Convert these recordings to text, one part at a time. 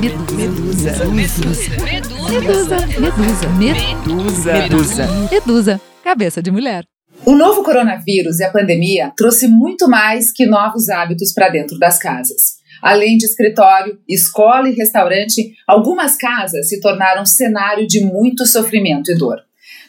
Medusa. Medusa. Medusa. Medusa. Medusa. Medusa. Medusa. Cabeça de mulher. O novo coronavírus e a pandemia trouxe muito mais que novos hábitos para dentro das casas. Além de escritório, escola e restaurante, algumas casas se tornaram cenário de muito sofrimento e dor.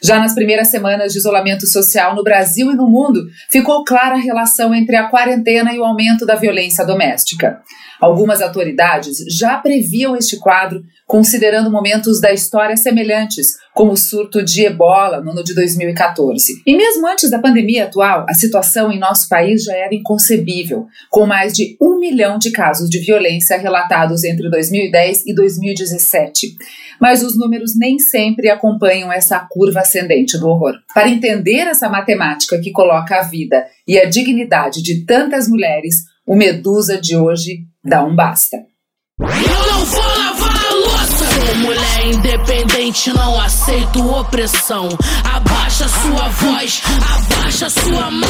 Já nas primeiras semanas de isolamento social no Brasil e no mundo, ficou clara a relação entre a quarentena e o aumento da violência doméstica. Algumas autoridades já previam este quadro, considerando momentos da história semelhantes, como o surto de ebola no ano de 2014. E mesmo antes da pandemia atual, a situação em nosso país já era inconcebível, com mais de um milhão de casos de violência relatados entre 2010 e 2017. Mas os números nem sempre acompanham essa curva ascendente do horror. Para entender essa matemática que coloca a vida e a dignidade de tantas mulheres, o Medusa de hoje dá um basta. Não. Independente, não aceito opressão. Abaixa sua voz, abaixa sua mão.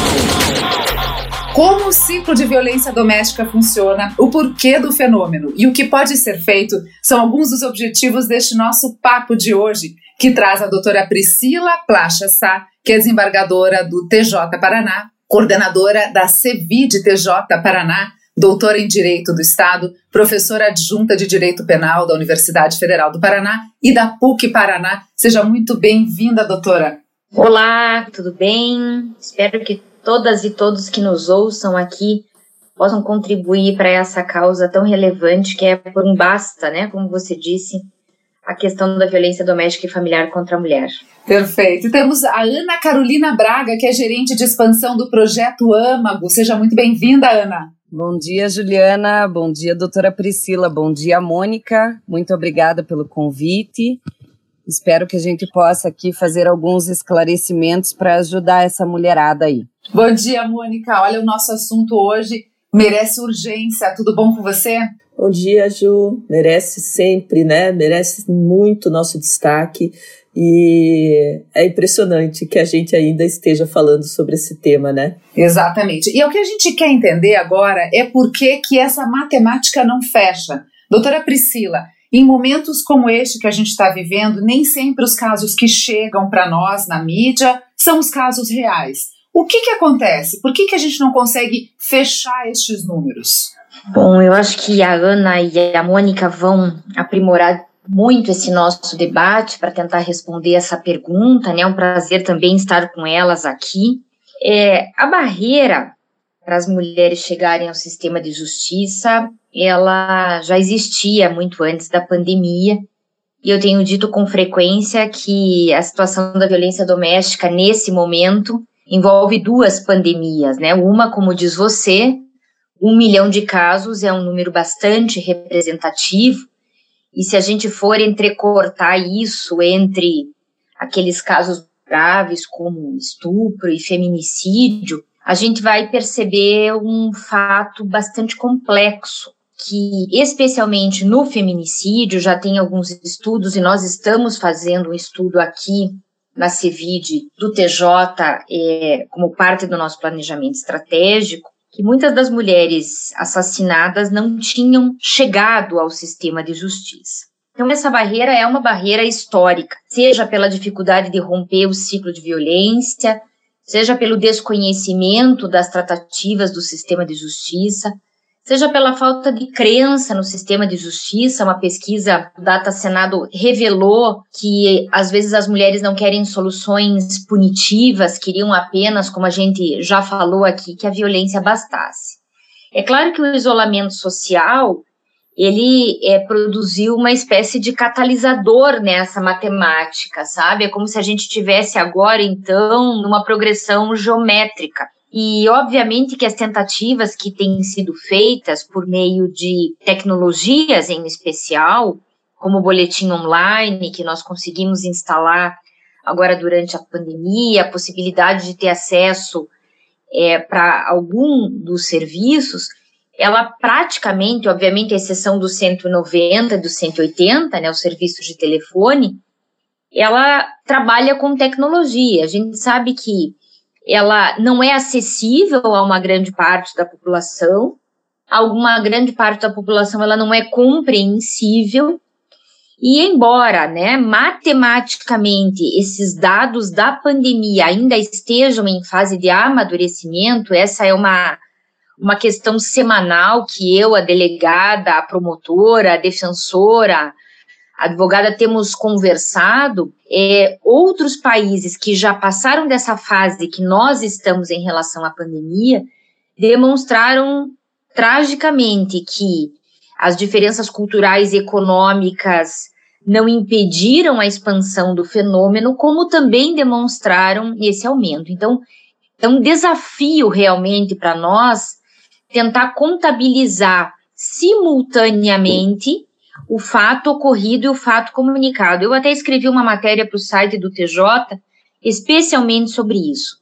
Como o ciclo de violência doméstica funciona, o porquê do fenômeno e o que pode ser feito são alguns dos objetivos deste nosso papo de hoje, que traz a doutora Priscila Placha Sá, que é desembargadora do TJ Paraná, coordenadora da CEVID TJ Paraná, doutora em Direito do Estado, professora adjunta de Direito Penal da Universidade Federal do Paraná e da PUC Paraná. Seja muito bem-vinda, doutora. Olá, tudo bem? Espero que todas e todos que nos ouçam aqui possam contribuir para essa causa tão relevante que é por um basta, né? Como você disse, a questão da violência doméstica e familiar contra a mulher. Perfeito. E temos a Ana Carolina Braga, que é gerente de expansão do projeto Âmago. Seja muito bem-vinda, Ana. Bom dia, Juliana. Bom dia, doutora Priscila. Bom dia, Mônica. Muito obrigada pelo convite. Espero que a gente possa aqui fazer alguns esclarecimentos para ajudar essa mulherada aí. Bom dia, Mônica. Olha, o nosso assunto hoje merece urgência. Tudo bom com você? Bom dia, Ju. Merece sempre, né? Merece muito nosso destaque. E é impressionante que a gente ainda esteja falando sobre esse tema, né? Exatamente. E o que a gente quer entender agora é por que, que essa matemática não fecha. Doutora Priscila, em momentos como este que a gente está vivendo, nem sempre os casos que chegam para nós na mídia são os casos reais. O que, que acontece? Por que, que a gente não consegue fechar estes números? Bom, eu acho que a Ana e a Mônica vão aprimorar muito esse nosso debate para tentar responder essa pergunta, né? É um prazer também estar com elas aqui. É, a barreira para as mulheres chegarem ao sistema de justiça, ela já existia muito antes da pandemia. E eu tenho dito com frequência que a situação da violência doméstica nesse momento envolve duas pandemias, né? Uma, como diz você, um milhão de casos é um número bastante representativo, e se a gente for entrecortar isso entre aqueles casos graves como estupro e feminicídio, a gente vai perceber um fato bastante complexo, que especialmente no feminicídio já tem alguns estudos e nós estamos fazendo um estudo aqui na CIVID do TJ é, como parte do nosso planejamento estratégico, que muitas das mulheres assassinadas não tinham chegado ao sistema de justiça. Então, essa barreira é uma barreira histórica, seja pela dificuldade de romper o ciclo de violência, seja pelo desconhecimento das tratativas do sistema de justiça, seja pela falta de crença no sistema de justiça. Uma pesquisa do Data Senado revelou que às vezes as mulheres não querem soluções punitivas, queriam apenas, como a gente já falou aqui, que a violência bastasse. É claro que o isolamento social ele é, produziu uma espécie de catalisador nessa matemática, sabe? É como se a gente tivesse agora, então, numa progressão geométrica. E, obviamente, que as tentativas que têm sido feitas por meio de tecnologias em especial, como o boletim online, que nós conseguimos instalar agora durante a pandemia, a possibilidade de ter acesso é, para algum dos serviços, ela praticamente, obviamente, a exceção do 190 e do 180, né, os serviços de telefone, ela trabalha com tecnologia. A gente sabe que ela não é acessível a uma grande parte da população, alguma grande parte da população ela não é compreensível. E embora, né, matematicamente esses dados da pandemia ainda estejam em fase de amadurecimento, essa é uma uma questão semanal que eu, a delegada, a promotora, a defensora, advogada temos conversado, é, outros países que já passaram dessa fase que nós estamos em relação à pandemia demonstraram tragicamente que as diferenças culturais e econômicas não impediram a expansão do fenômeno, como também demonstraram esse aumento. Então, é um desafio realmente para nós tentar contabilizar simultaneamente o fato ocorrido e o fato comunicado. Eu até escrevi uma matéria para o site do TJ especialmente sobre isso.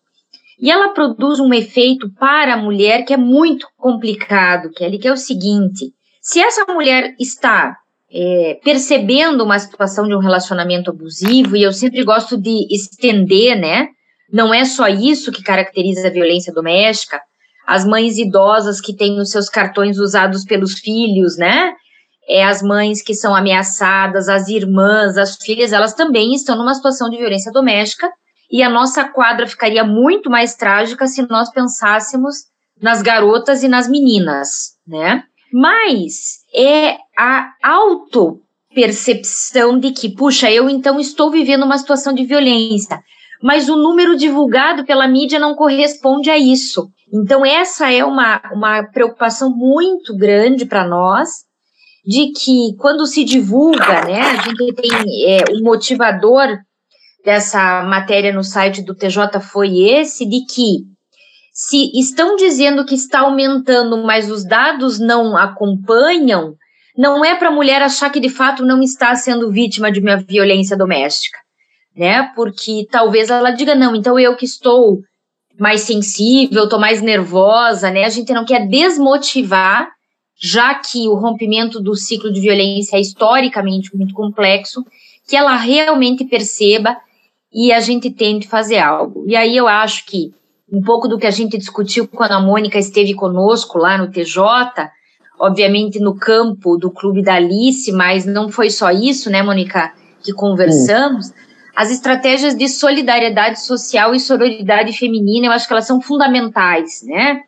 E ela produz um efeito para a mulher que é muito complicado, Kelly, que é o seguinte: se essa mulher está é, percebendo uma situação de um relacionamento abusivo, e eu sempre gosto de estender, né? Não é só isso que caracteriza a violência doméstica, as mães idosas que têm os seus cartões usados pelos filhos, né? É, as mães que são ameaçadas, as irmãs, as filhas, elas também estão numa situação de violência doméstica e a nossa quadra ficaria muito mais trágica se nós pensássemos nas garotas e nas meninas, né? Mas é a auto-percepção de que, puxa, eu então estou vivendo uma situação de violência, mas o número divulgado pela mídia não corresponde a isso. Então, essa é uma, uma preocupação muito grande para nós, de que quando se divulga, né, a gente tem é, o motivador dessa matéria no site do TJ foi esse, de que se estão dizendo que está aumentando, mas os dados não acompanham, não é para a mulher achar que de fato não está sendo vítima de uma violência doméstica, né? Porque talvez ela diga não, então eu que estou mais sensível, estou mais nervosa, né? A gente não quer desmotivar, já que o rompimento do ciclo de violência é historicamente muito complexo, que ela realmente perceba e a gente tente fazer algo. E aí eu acho que um pouco do que a gente discutiu quando a Mônica esteve conosco lá no TJ, obviamente no campo do Clube da Alice, mas não foi só isso, né, Mônica, que conversamos. As estratégias de solidariedade social e sororidade feminina, eu acho que elas são fundamentais, né?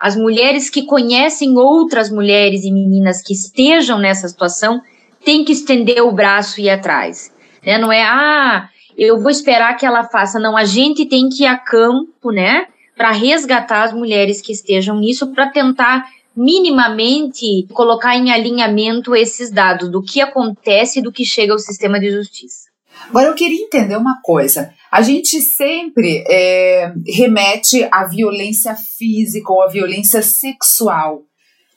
As mulheres que conhecem outras mulheres e meninas que estejam nessa situação têm que estender o braço e ir atrás. Né? Não é, ah, eu vou esperar que ela faça. Não, a gente tem que ir a campo, né, para resgatar as mulheres que estejam nisso, para tentar minimamente colocar em alinhamento esses dados do que acontece e do que chega ao sistema de justiça. Agora eu queria entender uma coisa. A gente sempre é, remete à violência física ou à violência sexual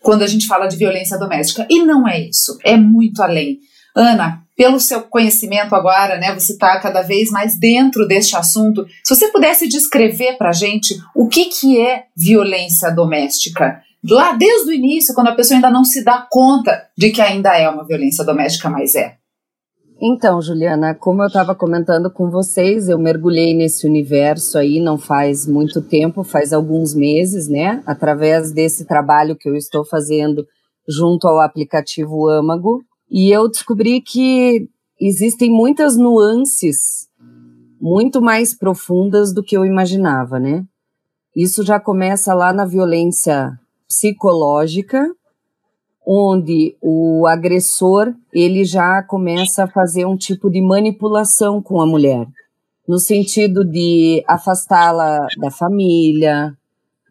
quando a gente fala de violência doméstica. E não é isso, é muito além. Ana, pelo seu conhecimento agora, né, você está cada vez mais dentro deste assunto. Se você pudesse descrever para a gente o que, que é violência doméstica, lá desde o início, quando a pessoa ainda não se dá conta de que ainda é uma violência doméstica, mas é. Então, Juliana, como eu estava comentando com vocês, eu mergulhei nesse universo aí não faz muito tempo, faz alguns meses, né? Através desse trabalho que eu estou fazendo junto ao aplicativo Âmago, e eu descobri que existem muitas nuances muito mais profundas do que eu imaginava, né? Isso já começa lá na violência psicológica, onde o agressor ele já começa a fazer um tipo de manipulação com a mulher, no sentido de afastá-la da família,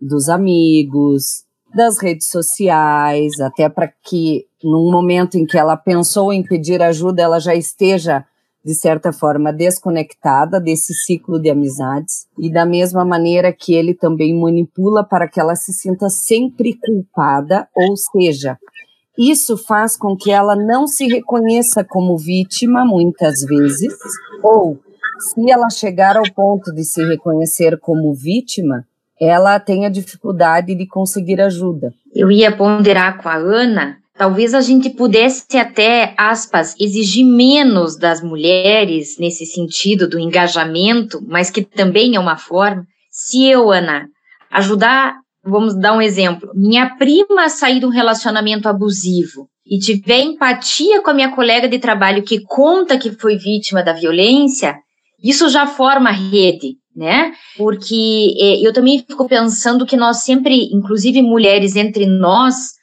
dos amigos, das redes sociais, até para que num momento em que ela pensou em pedir ajuda, ela já esteja, de certa forma, desconectada desse ciclo de amizades. E da mesma maneira que ele também manipula para que ela se sinta sempre culpada, ou seja, isso faz com que ela não se reconheça como vítima, muitas vezes, ou se ela chegar ao ponto de se reconhecer como vítima, ela tenha dificuldade de conseguir ajuda. Eu ia ponderar com a Ana Talvez a gente pudesse até, aspas, exigir menos das mulheres nesse sentido do engajamento, mas que também é uma forma. Se eu, Ana, ajudar vamos dar um exemplo. Minha prima sair de um relacionamento abusivo e tiver empatia com a minha colega de trabalho que conta que foi vítima da violência, isso já forma rede, né? Porque eh, eu também fico pensando que nós sempre, inclusive mulheres entre nós,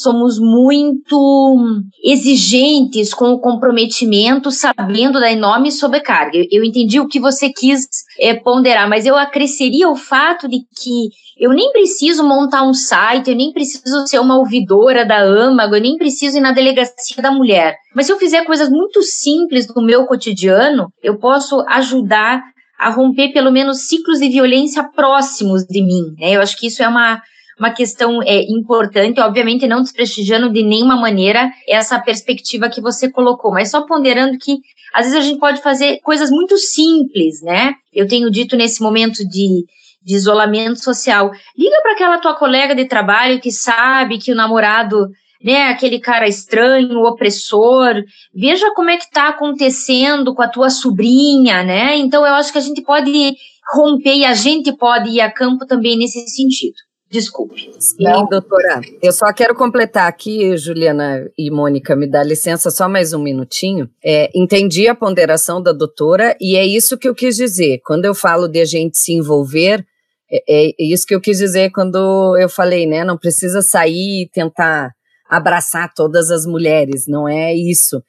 somos muito exigentes com o comprometimento, sabendo da enorme sobrecarga. Eu, entendi o que você quis é, ponderar, mas eu acresceria o fato de que eu nem preciso montar um site, eu nem preciso ser uma ouvidora da âmago, eu nem preciso ir na delegacia da mulher. Mas se eu fizer coisas muito simples no meu cotidiano, eu posso ajudar a romper pelo menos ciclos de violência próximos de mim. Né? Eu acho que isso é uma uma questão é, importante, obviamente não desprestigiando de nenhuma maneira essa perspectiva que você colocou, mas só ponderando que às vezes a gente pode fazer coisas muito simples, né? Eu tenho dito nesse momento de, de isolamento social, liga para aquela tua colega de trabalho que sabe que o namorado né, aquele cara estranho, opressor, veja como é que está acontecendo com a tua sobrinha, né? Então eu acho que a gente pode romper e a gente pode ir a campo também nesse sentido. Desculpe. Não. doutora. Eu só quero completar aqui, Juliana e Mônica, me dá licença só mais um minutinho. É, entendi a ponderação da doutora e é isso que eu quis dizer. Quando eu falo de a gente se envolver, é, é isso que eu quis dizer quando eu falei, né? Não precisa sair e tentar abraçar todas as mulheres, não é isso.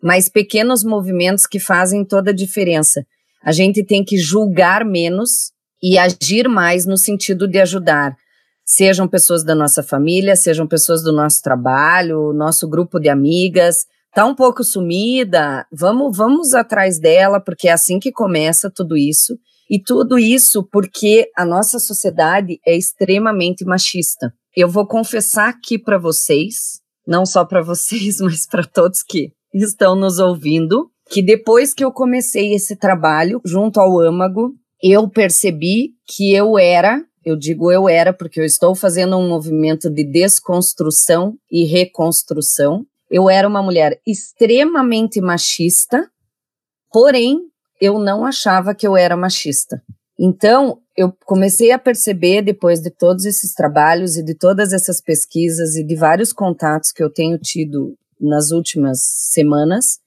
Mas pequenos movimentos que fazem toda a diferença. A gente tem que julgar menos e agir mais no sentido de ajudar sejam pessoas da nossa família, sejam pessoas do nosso trabalho, nosso grupo de amigas. Tá um pouco sumida, vamos, vamos atrás dela, porque é assim que começa tudo isso. E tudo isso porque a nossa sociedade é extremamente machista. Eu vou confessar aqui para vocês, não só para vocês, mas para todos que estão nos ouvindo, que depois que eu comecei esse trabalho junto ao âmago, eu percebi que eu era eu digo eu era porque eu estou fazendo um movimento de desconstrução e reconstrução. Eu era uma mulher extremamente machista, porém eu não achava que eu era machista. Então, eu comecei a perceber, depois de todos esses trabalhos e de todas essas pesquisas e de vários contatos que eu tenho tido nas últimas semanas,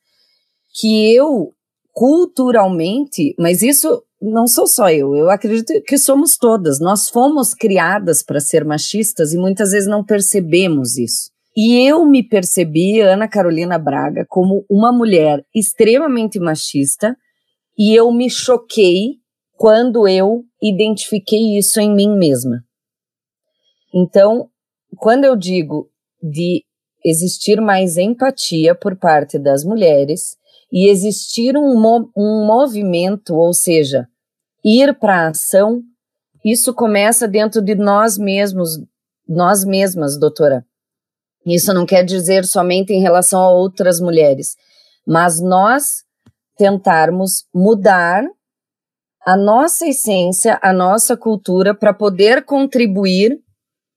que eu, culturalmente, mas isso não sou só eu, eu acredito que somos todas. Nós fomos criadas para ser machistas e muitas vezes não percebemos isso. E eu me percebi, Ana Carolina Braga, como uma mulher extremamente machista e eu me choquei quando eu identifiquei isso em mim mesma. Então, quando eu digo de existir mais empatia por parte das mulheres, e existir um, um movimento, ou seja, ir para a ação, isso começa dentro de nós mesmos, nós mesmas, doutora. Isso não quer dizer somente em relação a outras mulheres, mas nós tentarmos mudar a nossa essência, a nossa cultura para poder contribuir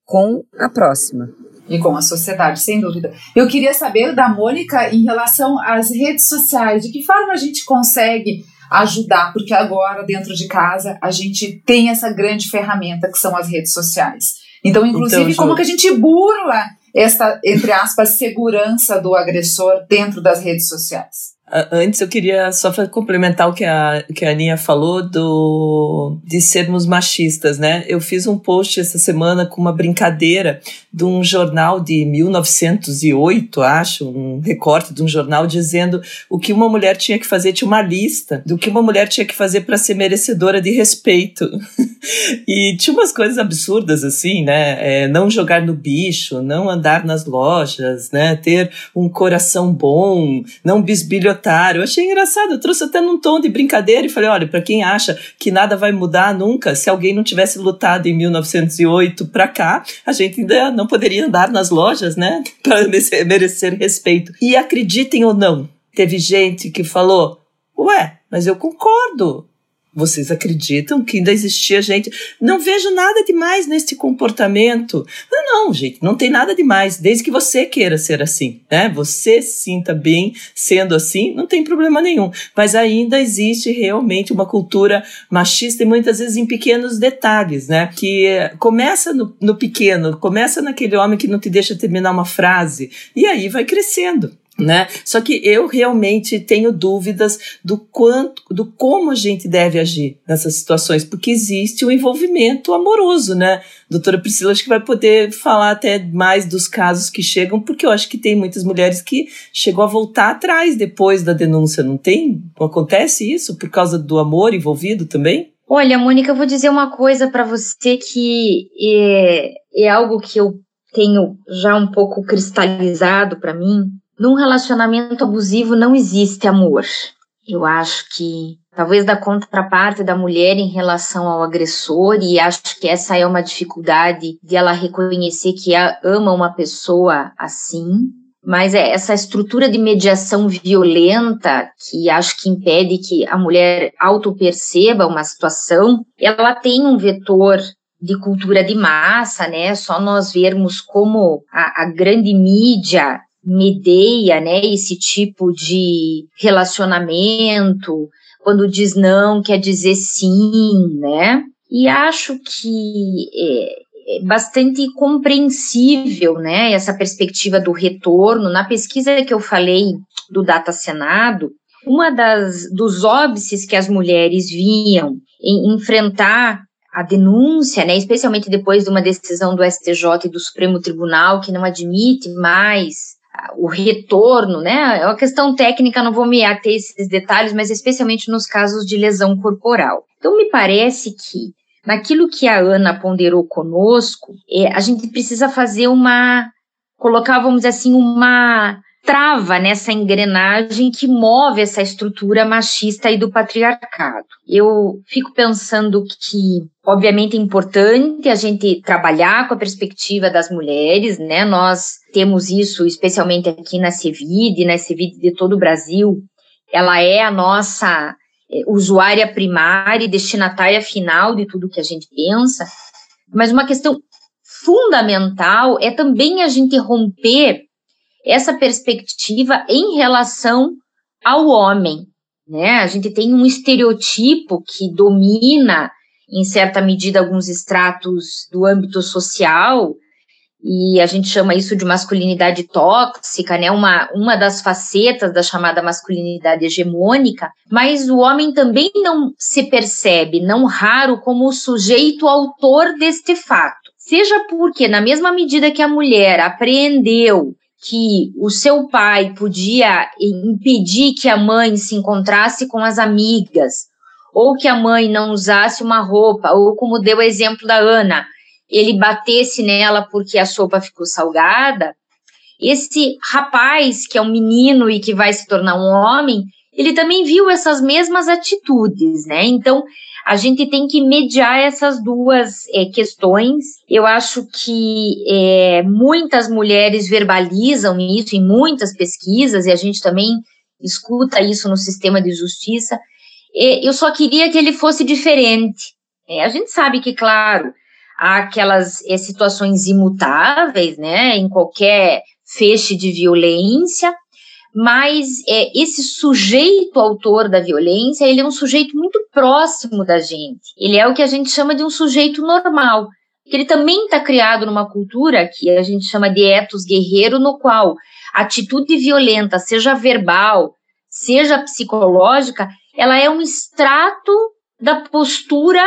com a próxima e com a sociedade, sem dúvida. Eu queria saber da Mônica em relação às redes sociais, de que forma a gente consegue ajudar, porque agora dentro de casa a gente tem essa grande ferramenta que são as redes sociais. Então, inclusive, então, como que a gente burla esta, entre aspas, segurança do agressor dentro das redes sociais? Antes eu queria só complementar o que a, que a Aninha falou do, de sermos machistas, né? Eu fiz um post essa semana com uma brincadeira de um jornal de 1908, acho, um recorte de um jornal dizendo o que uma mulher tinha que fazer, tinha uma lista do que uma mulher tinha que fazer para ser merecedora de respeito. e tinha umas coisas absurdas assim, né? É, não jogar no bicho, não andar nas lojas, né? Ter um coração bom, não bisbilhotar eu achei engraçado, eu trouxe até num tom de brincadeira e falei: olha, para quem acha que nada vai mudar nunca, se alguém não tivesse lutado em 1908 para cá, a gente ainda não poderia andar nas lojas, né? Para merecer, merecer respeito. E acreditem ou não, teve gente que falou: ué, mas eu concordo. Vocês acreditam que ainda existia gente? Não vejo nada demais neste comportamento. Não, não, gente, não tem nada demais, desde que você queira ser assim, né? Você se sinta bem sendo assim, não tem problema nenhum. Mas ainda existe realmente uma cultura machista e muitas vezes em pequenos detalhes, né? Que começa no, no pequeno, começa naquele homem que não te deixa terminar uma frase e aí vai crescendo né? Só que eu realmente tenho dúvidas do quanto, do como a gente deve agir nessas situações, porque existe um envolvimento amoroso, né? Doutora Priscila acho que vai poder falar até mais dos casos que chegam, porque eu acho que tem muitas mulheres que chegou a voltar atrás depois da denúncia, não tem? Acontece isso por causa do amor envolvido também? Olha, Mônica, eu vou dizer uma coisa para você que é, é algo que eu tenho já um pouco cristalizado para mim, num relacionamento abusivo não existe amor. Eu acho que talvez da contraparte da mulher em relação ao agressor, e acho que essa é uma dificuldade de ela reconhecer que ama uma pessoa assim. Mas é essa estrutura de mediação violenta que acho que impede que a mulher auto-perceba uma situação, ela tem um vetor de cultura de massa, né? Só nós vermos como a, a grande mídia medeia, né, esse tipo de relacionamento, quando diz não quer dizer sim, né? E acho que é, é bastante compreensível, né, essa perspectiva do retorno. Na pesquisa que eu falei do Data Senado, uma das dos óbices que as mulheres vinham em enfrentar a denúncia, né, especialmente depois de uma decisão do STJ e do Supremo Tribunal que não admite mais o retorno, né? É uma questão técnica, não vou me ater esses detalhes, mas especialmente nos casos de lesão corporal. Então, me parece que naquilo que a Ana ponderou conosco, é, a gente precisa fazer uma, colocar, vamos dizer assim, uma trava nessa engrenagem que move essa estrutura machista e do patriarcado. Eu fico pensando que, obviamente, é importante a gente trabalhar com a perspectiva das mulheres, né? Nós temos isso especialmente aqui na Cevide, na Cevide de todo o Brasil. Ela é a nossa é, usuária primária e destinatária final de tudo que a gente pensa. Mas uma questão fundamental é também a gente romper essa perspectiva em relação ao homem. Né? A gente tem um estereotipo que domina, em certa medida, alguns estratos do âmbito social, e a gente chama isso de masculinidade tóxica, né? Uma, uma das facetas da chamada masculinidade hegemônica, mas o homem também não se percebe, não raro, como o sujeito autor deste fato. Seja porque, na mesma medida que a mulher apreendeu que o seu pai podia impedir que a mãe se encontrasse com as amigas, ou que a mãe não usasse uma roupa, ou como deu o exemplo da Ana, ele batesse nela porque a sopa ficou salgada, esse rapaz, que é um menino e que vai se tornar um homem, ele também viu essas mesmas atitudes, né? Então, a gente tem que mediar essas duas é, questões. Eu acho que é, muitas mulheres verbalizam isso em muitas pesquisas, e a gente também escuta isso no sistema de justiça. Eu só queria que ele fosse diferente. É, a gente sabe que, claro, há aquelas é, situações imutáveis, né, em qualquer feixe de violência, mas é, esse sujeito autor da violência, ele é um sujeito muito próximo da gente. Ele é o que a gente chama de um sujeito normal. Ele também está criado numa cultura que a gente chama de etos guerreiro, no qual atitude violenta, seja verbal, seja psicológica, ela é um extrato da postura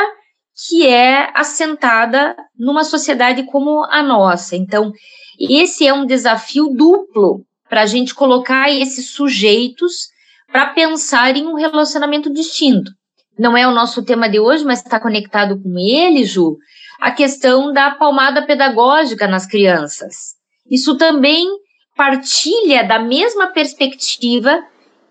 que é assentada numa sociedade como a nossa. Então, esse é um desafio duplo para a gente colocar esses sujeitos para pensar em um relacionamento distinto. Não é o nosso tema de hoje, mas está conectado com ele, Ju, a questão da palmada pedagógica nas crianças. Isso também partilha da mesma perspectiva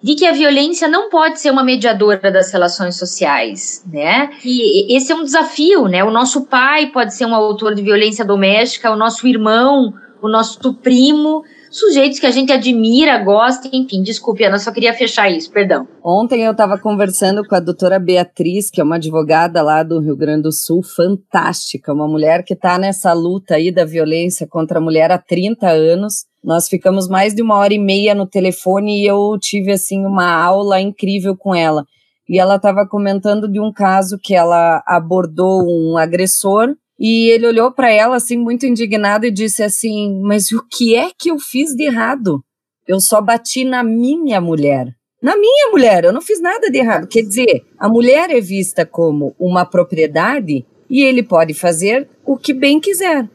de que a violência não pode ser uma mediadora das relações sociais, né? E esse é um desafio, né? O nosso pai pode ser um autor de violência doméstica, o nosso irmão, o nosso primo sujeitos que a gente admira, gosta, enfim, desculpe, Ana, só queria fechar isso, perdão. Ontem eu estava conversando com a doutora Beatriz, que é uma advogada lá do Rio Grande do Sul, fantástica, uma mulher que está nessa luta aí da violência contra a mulher há 30 anos. Nós ficamos mais de uma hora e meia no telefone e eu tive, assim, uma aula incrível com ela. E ela estava comentando de um caso que ela abordou um agressor e ele olhou para ela assim muito indignado e disse assim: "Mas o que é que eu fiz de errado? Eu só bati na minha mulher. Na minha mulher, eu não fiz nada de errado. Quer dizer, a mulher é vista como uma propriedade e ele pode fazer o que bem quiser.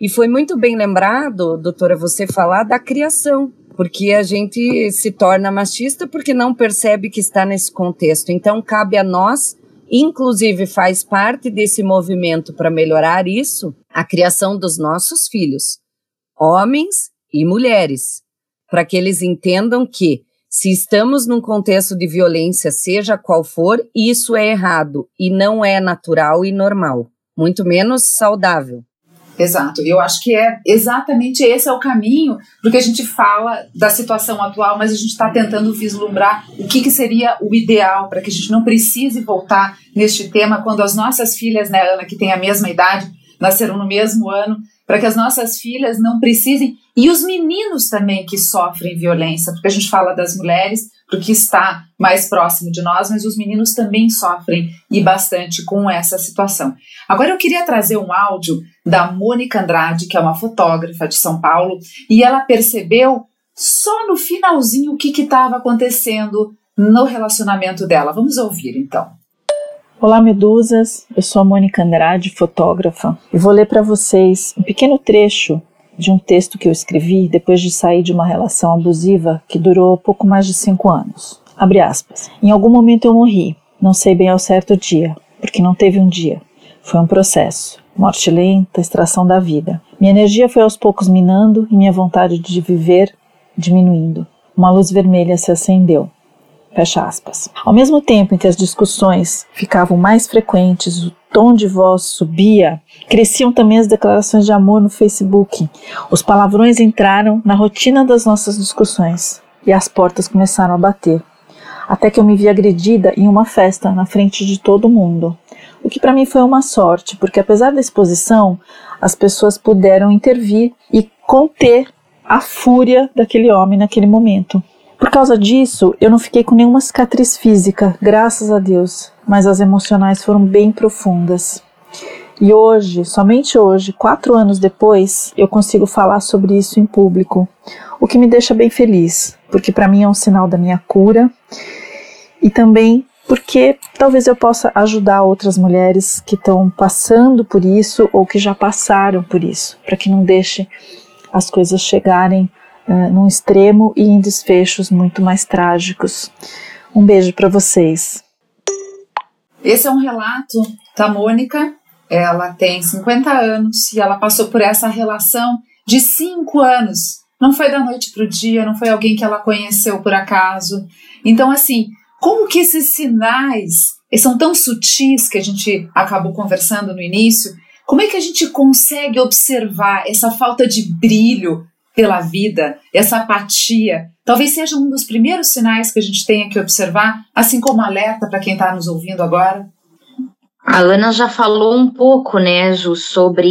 E foi muito bem lembrado, doutora, você falar da criação, porque a gente se torna machista porque não percebe que está nesse contexto. Então, cabe a nós Inclusive, faz parte desse movimento para melhorar isso a criação dos nossos filhos, homens e mulheres, para que eles entendam que, se estamos num contexto de violência, seja qual for, isso é errado e não é natural e normal, muito menos saudável. Exato. Eu acho que é exatamente esse é o caminho, porque a gente fala da situação atual, mas a gente está tentando vislumbrar o que, que seria o ideal para que a gente não precise voltar neste tema quando as nossas filhas, né, Ana, que tem a mesma idade, nasceram no mesmo ano, para que as nossas filhas não precisem, e os meninos também que sofrem violência, porque a gente fala das mulheres, porque está mais próximo de nós, mas os meninos também sofrem e bastante com essa situação. Agora eu queria trazer um áudio da Mônica Andrade, que é uma fotógrafa de São Paulo, e ela percebeu só no finalzinho o que estava acontecendo no relacionamento dela. Vamos ouvir então. Olá, medusas. Eu sou a Mônica Andrade, fotógrafa, e vou ler para vocês um pequeno trecho de um texto que eu escrevi depois de sair de uma relação abusiva que durou pouco mais de cinco anos. Abre aspas. Em algum momento eu morri, não sei bem ao certo dia, porque não teve um dia. Foi um processo. Morte lenta, extração da vida. Minha energia foi aos poucos minando e minha vontade de viver diminuindo. Uma luz vermelha se acendeu. Fecha aspas. Ao mesmo tempo em que as discussões ficavam mais frequentes, o tom de voz subia, cresciam também as declarações de amor no Facebook. Os palavrões entraram na rotina das nossas discussões e as portas começaram a bater. Até que eu me vi agredida em uma festa na frente de todo mundo. O que para mim foi uma sorte, porque apesar da exposição, as pessoas puderam intervir e conter a fúria daquele homem naquele momento. Por causa disso, eu não fiquei com nenhuma cicatriz física, graças a Deus, mas as emocionais foram bem profundas. E hoje, somente hoje, quatro anos depois, eu consigo falar sobre isso em público, o que me deixa bem feliz, porque para mim é um sinal da minha cura e também porque talvez eu possa ajudar outras mulheres que estão passando por isso ou que já passaram por isso, para que não deixe as coisas chegarem uh, num extremo e em desfechos muito mais trágicos. Um beijo para vocês. Esse é um relato da Mônica. Ela tem 50 anos e ela passou por essa relação de cinco anos. Não foi da noite para o dia, não foi alguém que ela conheceu por acaso. Então, assim, como que esses sinais são tão sutis que a gente acabou conversando no início? Como é que a gente consegue observar essa falta de brilho pela vida, essa apatia, talvez seja um dos primeiros sinais que a gente tenha que observar, assim como alerta para quem está nos ouvindo agora? A Ana já falou um pouco, né, Ju, sobre.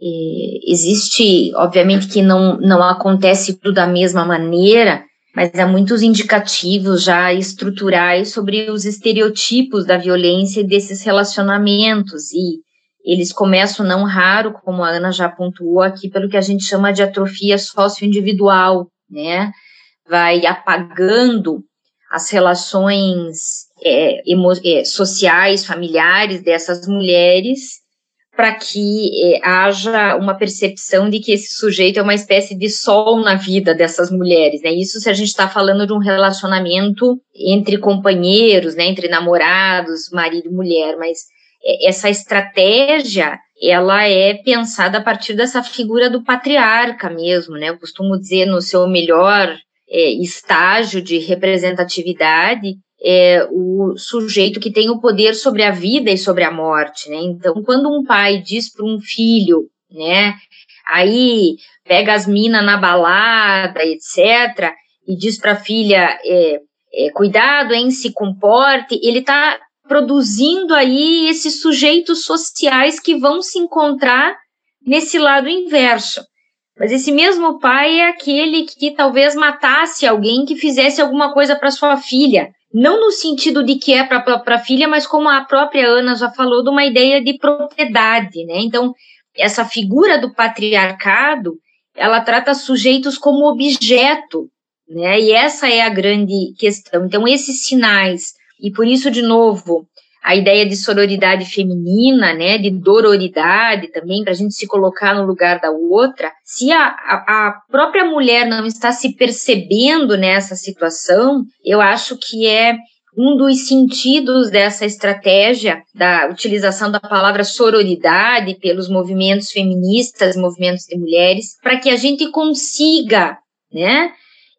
Eh, existe, obviamente, que não, não acontece tudo da mesma maneira, mas há muitos indicativos já estruturais sobre os estereotipos da violência e desses relacionamentos. E eles começam não raro, como a Ana já pontuou aqui, pelo que a gente chama de atrofia socioindividual, né? Vai apagando as relações é, é, sociais, familiares dessas mulheres, para que é, haja uma percepção de que esse sujeito é uma espécie de sol na vida dessas mulheres, né? Isso se a gente está falando de um relacionamento entre companheiros, né? Entre namorados, marido e mulher, mas essa estratégia ela é pensada a partir dessa figura do patriarca mesmo, né? Eu costumo dizer no seu melhor é, estágio de representatividade é o sujeito que tem o poder sobre a vida e sobre a morte, né? Então, quando um pai diz para um filho, né, Aí pega as minas na balada, etc., e diz para a filha: é, é, cuidado, hein, se comporte. Ele está produzindo aí esses sujeitos sociais que vão se encontrar nesse lado inverso. Mas esse mesmo pai é aquele que talvez matasse alguém que fizesse alguma coisa para sua filha. Não no sentido de que é para a filha, mas como a própria Ana já falou, de uma ideia de propriedade, né? Então, essa figura do patriarcado, ela trata sujeitos como objeto, né? E essa é a grande questão. Então, esses sinais, e por isso, de novo, a ideia de sororidade feminina, né, de dororidade também, para a gente se colocar no lugar da outra, se a, a, a, própria mulher não está se percebendo nessa situação, eu acho que é um dos sentidos dessa estratégia da utilização da palavra sororidade pelos movimentos feministas, movimentos de mulheres, para que a gente consiga, né,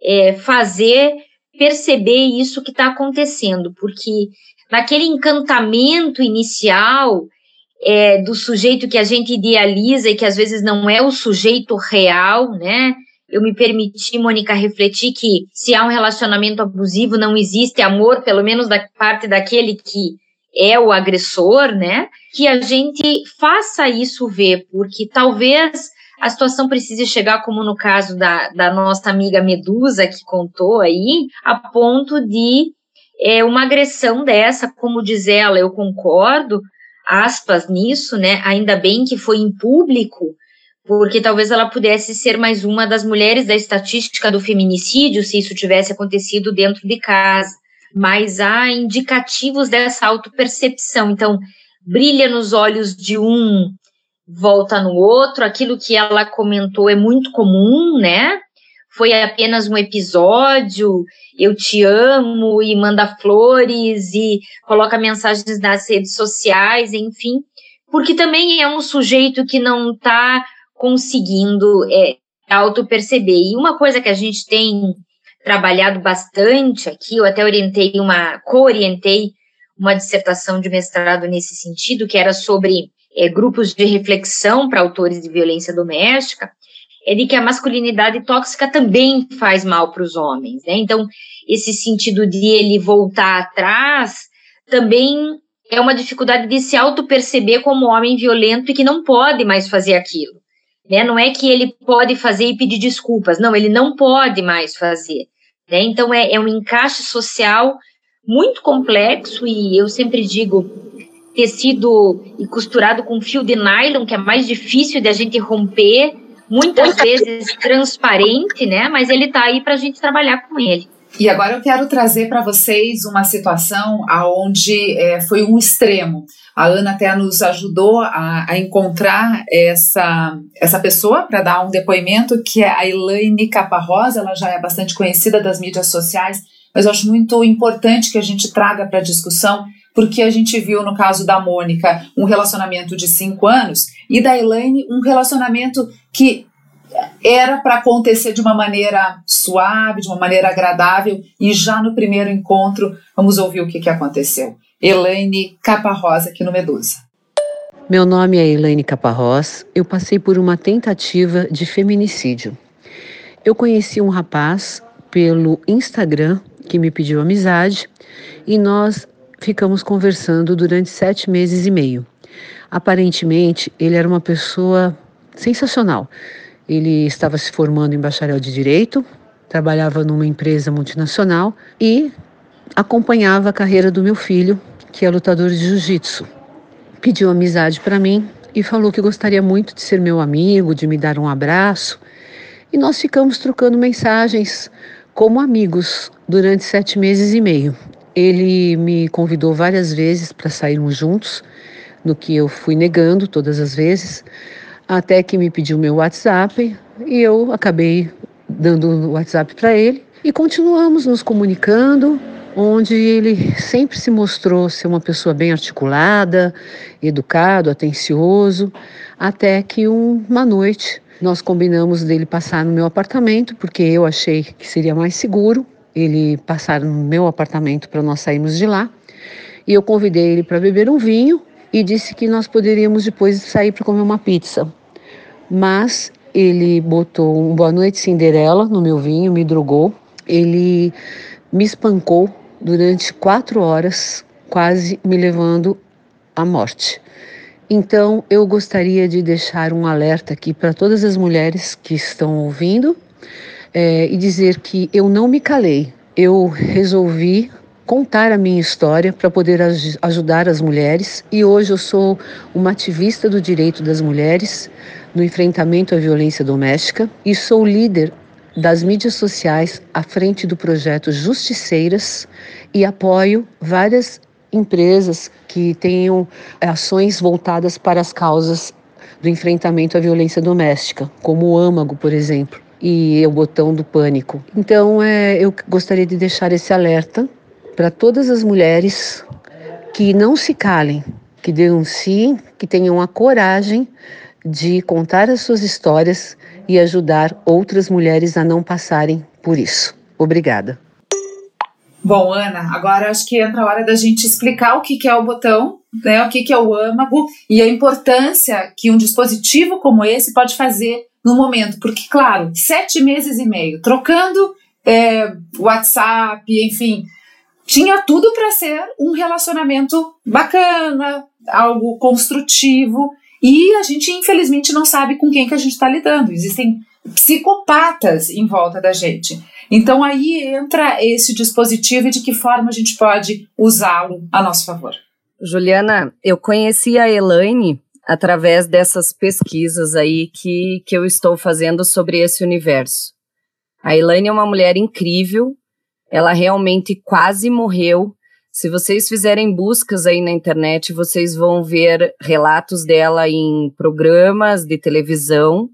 é, fazer perceber isso que está acontecendo, porque naquele encantamento inicial é, do sujeito que a gente idealiza e que às vezes não é o sujeito real, né? Eu me permiti, Mônica, refletir que se há um relacionamento abusivo, não existe amor, pelo menos da parte daquele que é o agressor, né? Que a gente faça isso ver, porque talvez a situação precise chegar, como no caso da, da nossa amiga Medusa, que contou aí, a ponto de é, uma agressão dessa, como diz ela, eu concordo, aspas nisso, né? Ainda bem que foi em público, porque talvez ela pudesse ser mais uma das mulheres da estatística do feminicídio se isso tivesse acontecido dentro de casa. Mas há indicativos dessa autopercepção. Então, brilha nos olhos de um, volta no outro. Aquilo que ela comentou é muito comum, né? Foi apenas um episódio, eu te amo e manda flores e coloca mensagens nas redes sociais, enfim, porque também é um sujeito que não está conseguindo é, auto-perceber. E uma coisa que a gente tem trabalhado bastante aqui, eu até orientei uma, co-orientei uma dissertação de mestrado nesse sentido, que era sobre é, grupos de reflexão para autores de violência doméstica, é de que a masculinidade tóxica também faz mal para os homens, né? Então, esse sentido de ele voltar atrás também é uma dificuldade de se auto-perceber como homem violento e que não pode mais fazer aquilo. Né? Não é que ele pode fazer e pedir desculpas, não, ele não pode mais fazer. Né? Então, é, é um encaixe social muito complexo e eu sempre digo tecido e costurado com fio de nylon, que é mais difícil de a gente romper, muitas vezes transparente, né? Mas ele está aí para a gente trabalhar com ele. E agora eu quero trazer para vocês uma situação aonde é, foi um extremo. A Ana até nos ajudou a, a encontrar essa, essa pessoa para dar um depoimento, que é a Elaine Caparrosa, ela já é bastante conhecida das mídias sociais, mas eu acho muito importante que a gente traga para a discussão, porque a gente viu no caso da Mônica um relacionamento de cinco anos e da Elaine um relacionamento que era para acontecer de uma maneira suave, de uma maneira agradável, e já no primeiro encontro, vamos ouvir o que, que aconteceu. Elaine Caparrosa, aqui no Medusa. Meu nome é Elaine Caparrós. Eu passei por uma tentativa de feminicídio. Eu conheci um rapaz pelo Instagram que me pediu amizade e nós ficamos conversando durante sete meses e meio. Aparentemente, ele era uma pessoa sensacional. Ele estava se formando em bacharel de direito, trabalhava numa empresa multinacional e acompanhava a carreira do meu filho, que é lutador de jiu-jitsu. Pediu amizade para mim e falou que gostaria muito de ser meu amigo, de me dar um abraço. E nós ficamos trocando mensagens como amigos durante sete meses e meio. Ele me convidou várias vezes para sairmos juntos, no que eu fui negando todas as vezes até que me pediu meu WhatsApp e eu acabei dando o WhatsApp para ele e continuamos nos comunicando, onde ele sempre se mostrou ser uma pessoa bem articulada, educado, atencioso, até que uma noite nós combinamos dele passar no meu apartamento, porque eu achei que seria mais seguro ele passar no meu apartamento para nós sairmos de lá. E eu convidei ele para beber um vinho e disse que nós poderíamos depois sair para comer uma pizza. mas ele botou um Boa Noite Cinderela no meu vinho, me drogou. Ele me espancou durante quatro horas, quase me levando à morte. Então, eu gostaria de deixar um alerta aqui para todas as mulheres que estão ouvindo é, e dizer que eu não me calei. Eu resolvi contar a minha história para poder aj ajudar as mulheres e hoje eu sou uma ativista do direito das mulheres no enfrentamento à violência doméstica e sou líder das mídias sociais à frente do projeto Justiceiras e apoio várias empresas que tenham ações voltadas para as causas do enfrentamento à violência doméstica, como o âmago, por exemplo, e o botão do pânico. Então, é, eu gostaria de deixar esse alerta para todas as mulheres que não se calem, que denunciem, que tenham a coragem de contar as suas histórias e ajudar outras mulheres a não passarem por isso. Obrigada. Bom, Ana, agora acho que entra a hora da gente explicar o que, é o botão, né, o que é o âmago e a importância que um dispositivo como esse pode fazer no momento. Porque, claro, sete meses e meio trocando é, WhatsApp, enfim, tinha tudo para ser um relacionamento bacana, algo construtivo. E a gente, infelizmente, não sabe com quem que a gente está lidando. Existem psicopatas em volta da gente. Então aí entra esse dispositivo e de que forma a gente pode usá-lo a nosso favor. Juliana, eu conheci a Elaine através dessas pesquisas aí que, que eu estou fazendo sobre esse universo. A Elaine é uma mulher incrível, ela realmente quase morreu. Se vocês fizerem buscas aí na internet, vocês vão ver relatos dela em programas de televisão,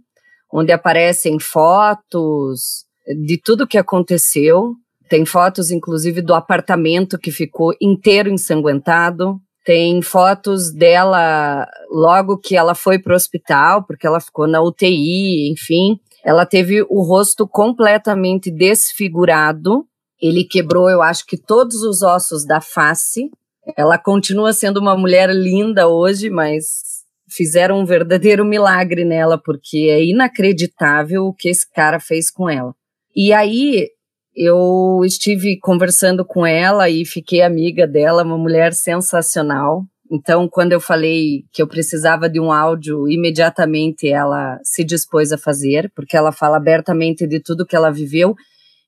onde aparecem fotos de tudo que aconteceu. Tem fotos, inclusive, do apartamento que ficou inteiro ensanguentado. Tem fotos dela logo que ela foi para o hospital, porque ela ficou na UTI, enfim. Ela teve o rosto completamente desfigurado. Ele quebrou, eu acho que todos os ossos da face. Ela continua sendo uma mulher linda hoje, mas fizeram um verdadeiro milagre nela, porque é inacreditável o que esse cara fez com ela. E aí eu estive conversando com ela e fiquei amiga dela, uma mulher sensacional. Então, quando eu falei que eu precisava de um áudio, imediatamente ela se dispôs a fazer, porque ela fala abertamente de tudo que ela viveu,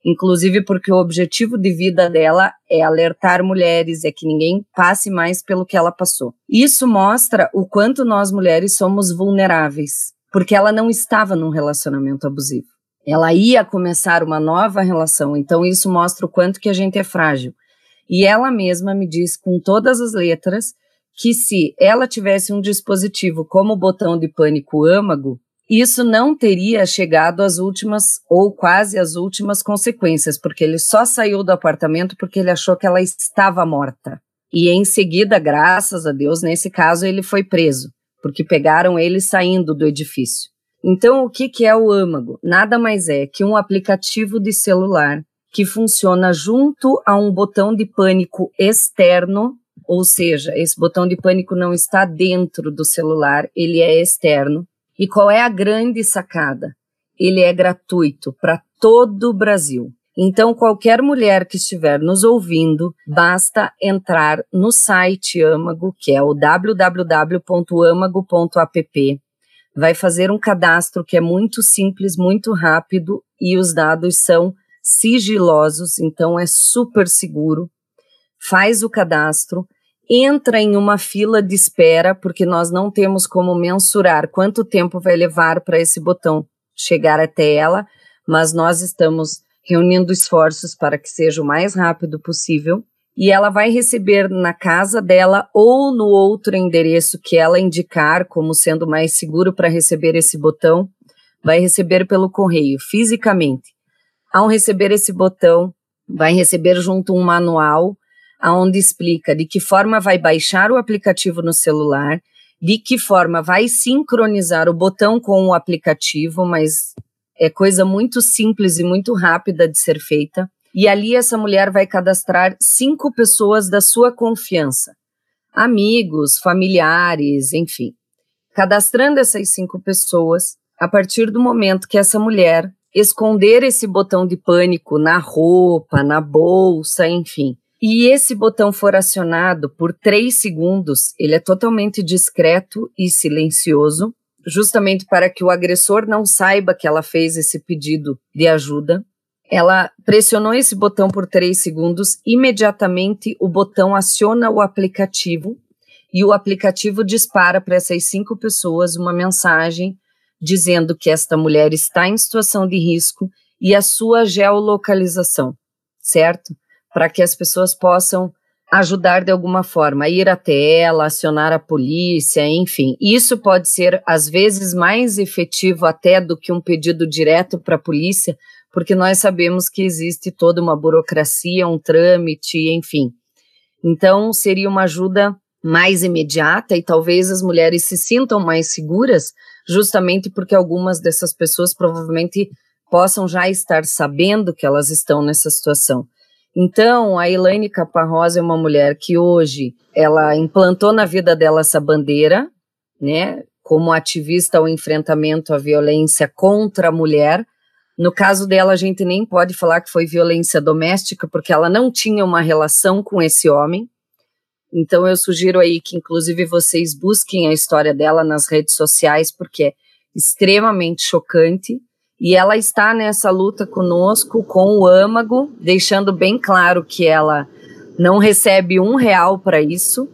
inclusive porque o objetivo de vida dela é alertar mulheres, é que ninguém passe mais pelo que ela passou. Isso mostra o quanto nós mulheres somos vulneráveis, porque ela não estava num relacionamento abusivo ela ia começar uma nova relação, então isso mostra o quanto que a gente é frágil. E ela mesma me diz com todas as letras que se ela tivesse um dispositivo como o botão de pânico âmago, isso não teria chegado às últimas ou quase às últimas consequências, porque ele só saiu do apartamento porque ele achou que ela estava morta. E em seguida, graças a Deus, nesse caso ele foi preso, porque pegaram ele saindo do edifício. Então, o que, que é o âmago? Nada mais é que um aplicativo de celular que funciona junto a um botão de pânico externo, ou seja, esse botão de pânico não está dentro do celular, ele é externo. E qual é a grande sacada? Ele é gratuito para todo o Brasil. Então, qualquer mulher que estiver nos ouvindo, basta entrar no site Amago, que é o www.amago.app, vai fazer um cadastro que é muito simples, muito rápido e os dados são sigilosos, então é super seguro. Faz o cadastro, entra em uma fila de espera, porque nós não temos como mensurar quanto tempo vai levar para esse botão chegar até ela, mas nós estamos reunindo esforços para que seja o mais rápido possível e ela vai receber na casa dela ou no outro endereço que ela indicar como sendo mais seguro para receber esse botão, vai receber pelo correio fisicamente. Ao receber esse botão, vai receber junto um manual aonde explica de que forma vai baixar o aplicativo no celular, de que forma vai sincronizar o botão com o aplicativo, mas é coisa muito simples e muito rápida de ser feita e ali essa mulher vai cadastrar cinco pessoas da sua confiança, amigos, familiares, enfim. Cadastrando essas cinco pessoas, a partir do momento que essa mulher esconder esse botão de pânico na roupa, na bolsa, enfim, e esse botão for acionado por três segundos, ele é totalmente discreto e silencioso, justamente para que o agressor não saiba que ela fez esse pedido de ajuda. Ela pressionou esse botão por três segundos, imediatamente o botão aciona o aplicativo e o aplicativo dispara para essas cinco pessoas uma mensagem dizendo que esta mulher está em situação de risco e a sua geolocalização, certo? Para que as pessoas possam ajudar de alguma forma, ir até ela, acionar a polícia, enfim. Isso pode ser, às vezes, mais efetivo até do que um pedido direto para a polícia, porque nós sabemos que existe toda uma burocracia, um trâmite, enfim. Então, seria uma ajuda mais imediata e talvez as mulheres se sintam mais seguras justamente porque algumas dessas pessoas provavelmente possam já estar sabendo que elas estão nessa situação. Então, a Elaine Caparrosa é uma mulher que hoje ela implantou na vida dela essa bandeira, né, como ativista ao enfrentamento à violência contra a mulher. No caso dela, a gente nem pode falar que foi violência doméstica, porque ela não tinha uma relação com esse homem, então eu sugiro aí que inclusive vocês busquem a história dela nas redes sociais porque é extremamente chocante e ela está nessa luta conosco com o âmago, deixando bem claro que ela não recebe um real para isso.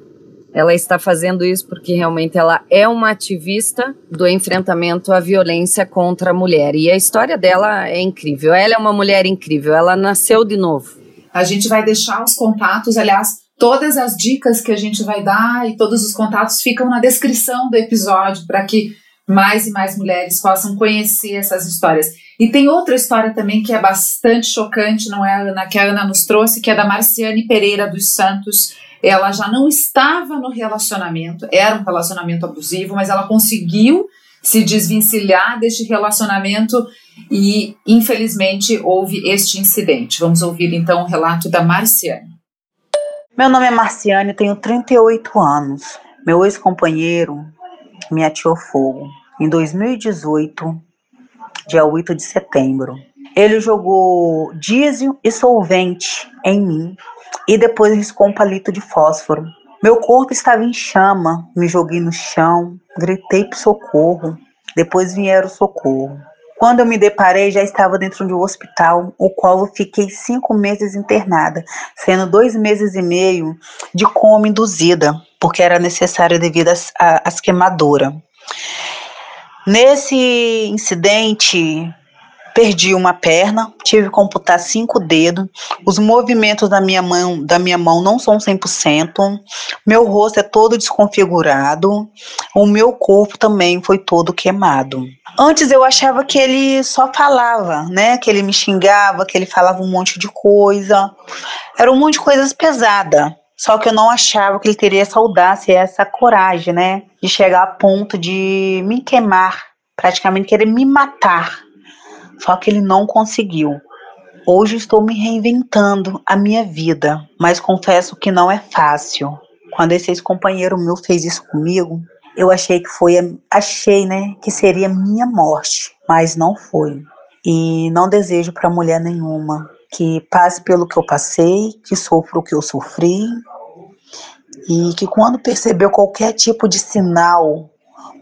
Ela está fazendo isso porque realmente ela é uma ativista do enfrentamento à violência contra a mulher. E a história dela é incrível. Ela é uma mulher incrível. Ela nasceu de novo. A gente vai deixar os contatos, aliás, Todas as dicas que a gente vai dar e todos os contatos ficam na descrição do episódio para que mais e mais mulheres possam conhecer essas histórias. E tem outra história também que é bastante chocante, não é, Ana? Que a Ana nos trouxe, que é da Marciane Pereira dos Santos. Ela já não estava no relacionamento, era um relacionamento abusivo, mas ela conseguiu se desvencilhar deste relacionamento e, infelizmente, houve este incidente. Vamos ouvir então o relato da Marciane. Meu nome é Marciane, tenho 38 anos. Meu ex-companheiro me atirou fogo em 2018, dia 8 de setembro. Ele jogou diesel e solvente em mim e depois riscou um palito de fósforo. Meu corpo estava em chama, me joguei no chão, gritei por socorro. Depois vieram o socorro. Quando eu me deparei, já estava dentro de um hospital, o qual eu fiquei cinco meses internada, sendo dois meses e meio de coma induzida, porque era necessária devido às, às queimaduras. Nesse incidente, perdi uma perna, tive que amputar cinco dedos, os movimentos da minha mão, da minha mão não são 100%, meu rosto é todo desconfigurado, o meu corpo também foi todo queimado. Antes eu achava que ele só falava, né? Que ele me xingava, que ele falava um monte de coisa. Era um monte de coisas pesadas. Só que eu não achava que ele teria essa audácia, essa coragem, né? De chegar a ponto de me queimar, praticamente querer me matar. Só que ele não conseguiu. Hoje estou me reinventando a minha vida, mas confesso que não é fácil. Quando esse ex-companheiro meu fez isso comigo, eu achei que foi, achei, né, que seria minha morte, mas não foi. E não desejo para mulher nenhuma que passe pelo que eu passei, que sofra o que eu sofri, e que quando percebeu qualquer tipo de sinal,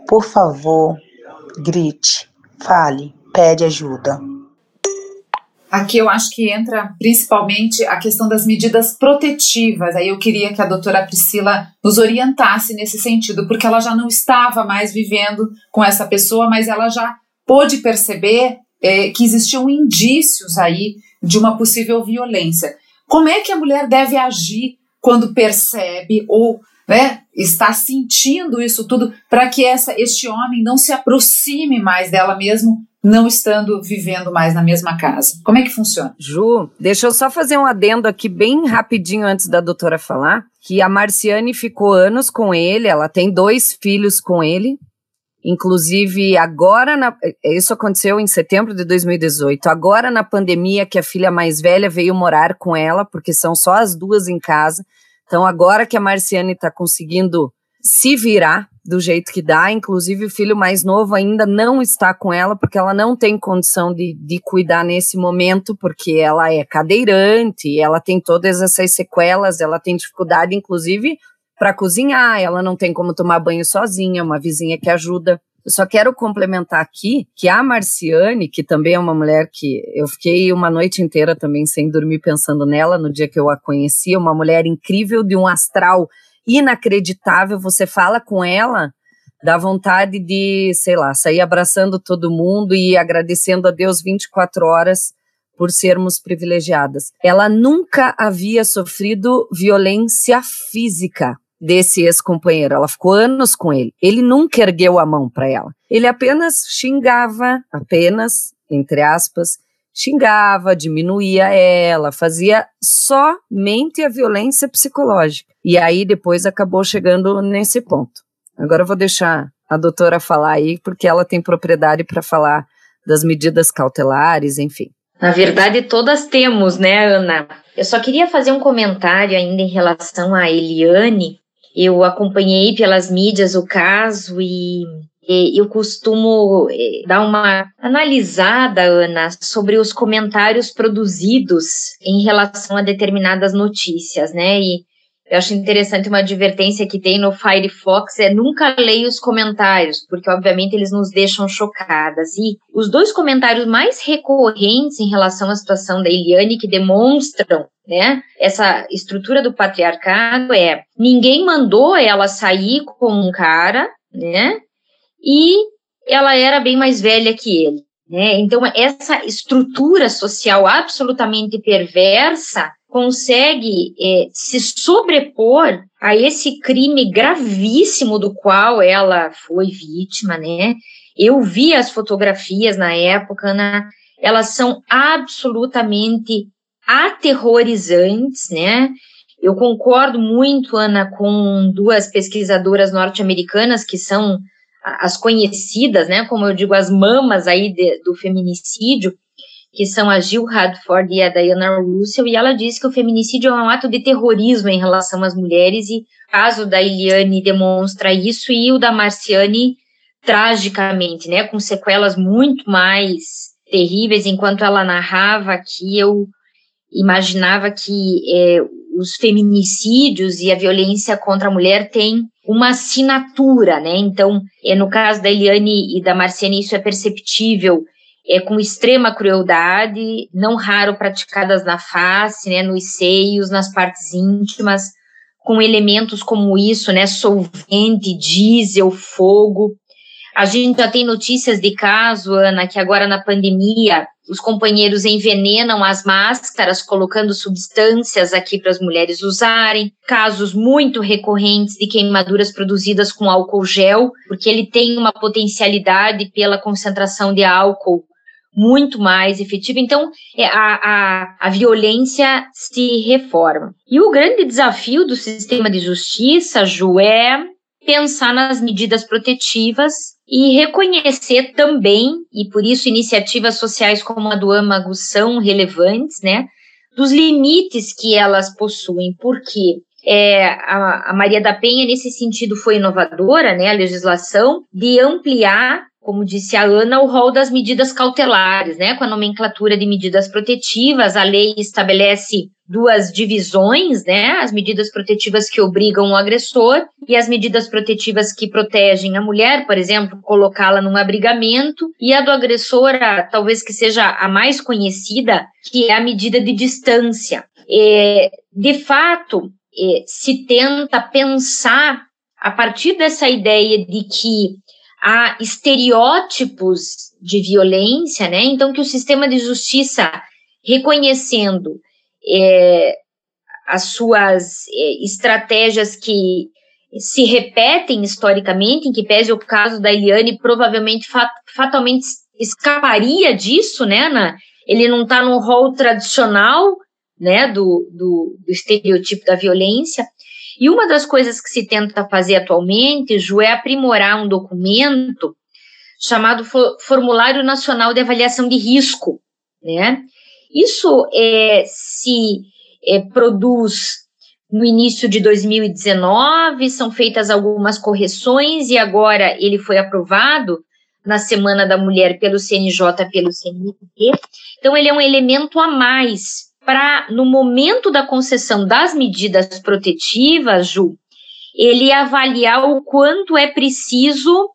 por favor, grite, fale, pede ajuda. Aqui eu acho que entra principalmente a questão das medidas protetivas. Aí eu queria que a doutora Priscila nos orientasse nesse sentido, porque ela já não estava mais vivendo com essa pessoa, mas ela já pôde perceber é, que existiam indícios aí de uma possível violência. Como é que a mulher deve agir quando percebe ou né, está sentindo isso tudo para que essa, este homem não se aproxime mais dela mesmo não estando vivendo mais na mesma casa. Como é que funciona? Ju, deixa eu só fazer um adendo aqui bem rapidinho antes da doutora falar, que a Marciane ficou anos com ele, ela tem dois filhos com ele, Inclusive, agora, na, isso aconteceu em setembro de 2018. Agora, na pandemia, que a filha mais velha veio morar com ela, porque são só as duas em casa. Então, agora que a Marciane está conseguindo se virar, do jeito que dá. Inclusive, o filho mais novo ainda não está com ela, porque ela não tem condição de, de cuidar nesse momento, porque ela é cadeirante, ela tem todas essas sequelas, ela tem dificuldade, inclusive, para cozinhar, ela não tem como tomar banho sozinha, uma vizinha que ajuda. Eu só quero complementar aqui que a Marciane, que também é uma mulher que eu fiquei uma noite inteira também sem dormir pensando nela no dia que eu a conheci, uma mulher incrível de um astral inacreditável. Você fala com ela, dá vontade de, sei lá, sair abraçando todo mundo e agradecendo a Deus 24 horas por sermos privilegiadas. Ela nunca havia sofrido violência física desse ex-companheiro. Ela ficou anos com ele. Ele nunca ergueu a mão para ela. Ele apenas xingava, apenas, entre aspas, xingava, diminuía ela, fazia somente a violência psicológica. E aí depois acabou chegando nesse ponto. Agora eu vou deixar a doutora falar aí, porque ela tem propriedade para falar das medidas cautelares, enfim. Na verdade, todas temos, né, Ana? Eu só queria fazer um comentário ainda em relação a Eliane, eu acompanhei pelas mídias o caso e eu costumo eh, dar uma analisada, Ana, sobre os comentários produzidos em relação a determinadas notícias, né? E eu acho interessante uma advertência que tem no Firefox é nunca leia os comentários, porque obviamente eles nos deixam chocadas. E os dois comentários mais recorrentes em relação à situação da Eliane que demonstram, né, essa estrutura do patriarcado é ninguém mandou ela sair com um cara, né? E ela era bem mais velha que ele. Né? Então, essa estrutura social absolutamente perversa consegue é, se sobrepor a esse crime gravíssimo do qual ela foi vítima, né? Eu vi as fotografias na época, né? elas são absolutamente aterrorizantes, né? Eu concordo muito, Ana, com duas pesquisadoras norte-americanas que são as conhecidas, né? Como eu digo, as mamas aí de, do feminicídio, que são a Jill Radford e a Diana Russell, e ela diz que o feminicídio é um ato de terrorismo em relação às mulheres, e o caso da Eliane demonstra isso, e o da Marciane, tragicamente, né, com sequelas muito mais terríveis, enquanto ela narrava aqui, eu imaginava que é, os feminicídios e a violência contra a mulher têm uma assinatura, né, então, é, no caso da Eliane e da Marciane, isso é perceptível, é, com extrema crueldade, não raro praticadas na face, né, nos seios, nas partes íntimas, com elementos como isso, né, solvente, diesel, fogo. A gente já tem notícias de caso, Ana, que agora na pandemia os companheiros envenenam as máscaras, colocando substâncias aqui para as mulheres usarem. Casos muito recorrentes de queimaduras produzidas com álcool gel, porque ele tem uma potencialidade pela concentração de álcool muito mais efetiva. Então, é, a, a, a violência se reforma. E o grande desafio do sistema de justiça, Ju, é pensar nas medidas protetivas e reconhecer também, e por isso iniciativas sociais como a do Âmago são relevantes, né, dos limites que elas possuem, porque é, a, a Maria da Penha, nesse sentido, foi inovadora, né, a legislação, de ampliar como disse a Ana, o rol das medidas cautelares, né? Com a nomenclatura de medidas protetivas, a lei estabelece duas divisões, né? As medidas protetivas que obrigam o agressor e as medidas protetivas que protegem a mulher, por exemplo, colocá-la num abrigamento, e a do agressor, talvez que seja a mais conhecida, que é a medida de distância. É, de fato, é, se tenta pensar a partir dessa ideia de que há estereótipos de violência, né? Então, que o sistema de justiça, reconhecendo é, as suas é, estratégias que se repetem historicamente, em que pese o caso da Eliane, provavelmente fat, fatalmente escaparia disso, né? Na, ele não está no rol tradicional, né, do, do, do estereotipo da violência, e uma das coisas que se tenta fazer atualmente, Ju, é aprimorar um documento chamado Formulário Nacional de Avaliação de Risco, né? Isso é, se é, produz no início de 2019, são feitas algumas correções e agora ele foi aprovado na Semana da Mulher pelo CNJ, pelo CNT. Então, ele é um elemento a mais para, no momento da concessão das medidas protetivas, Ju, ele avaliar o quanto é preciso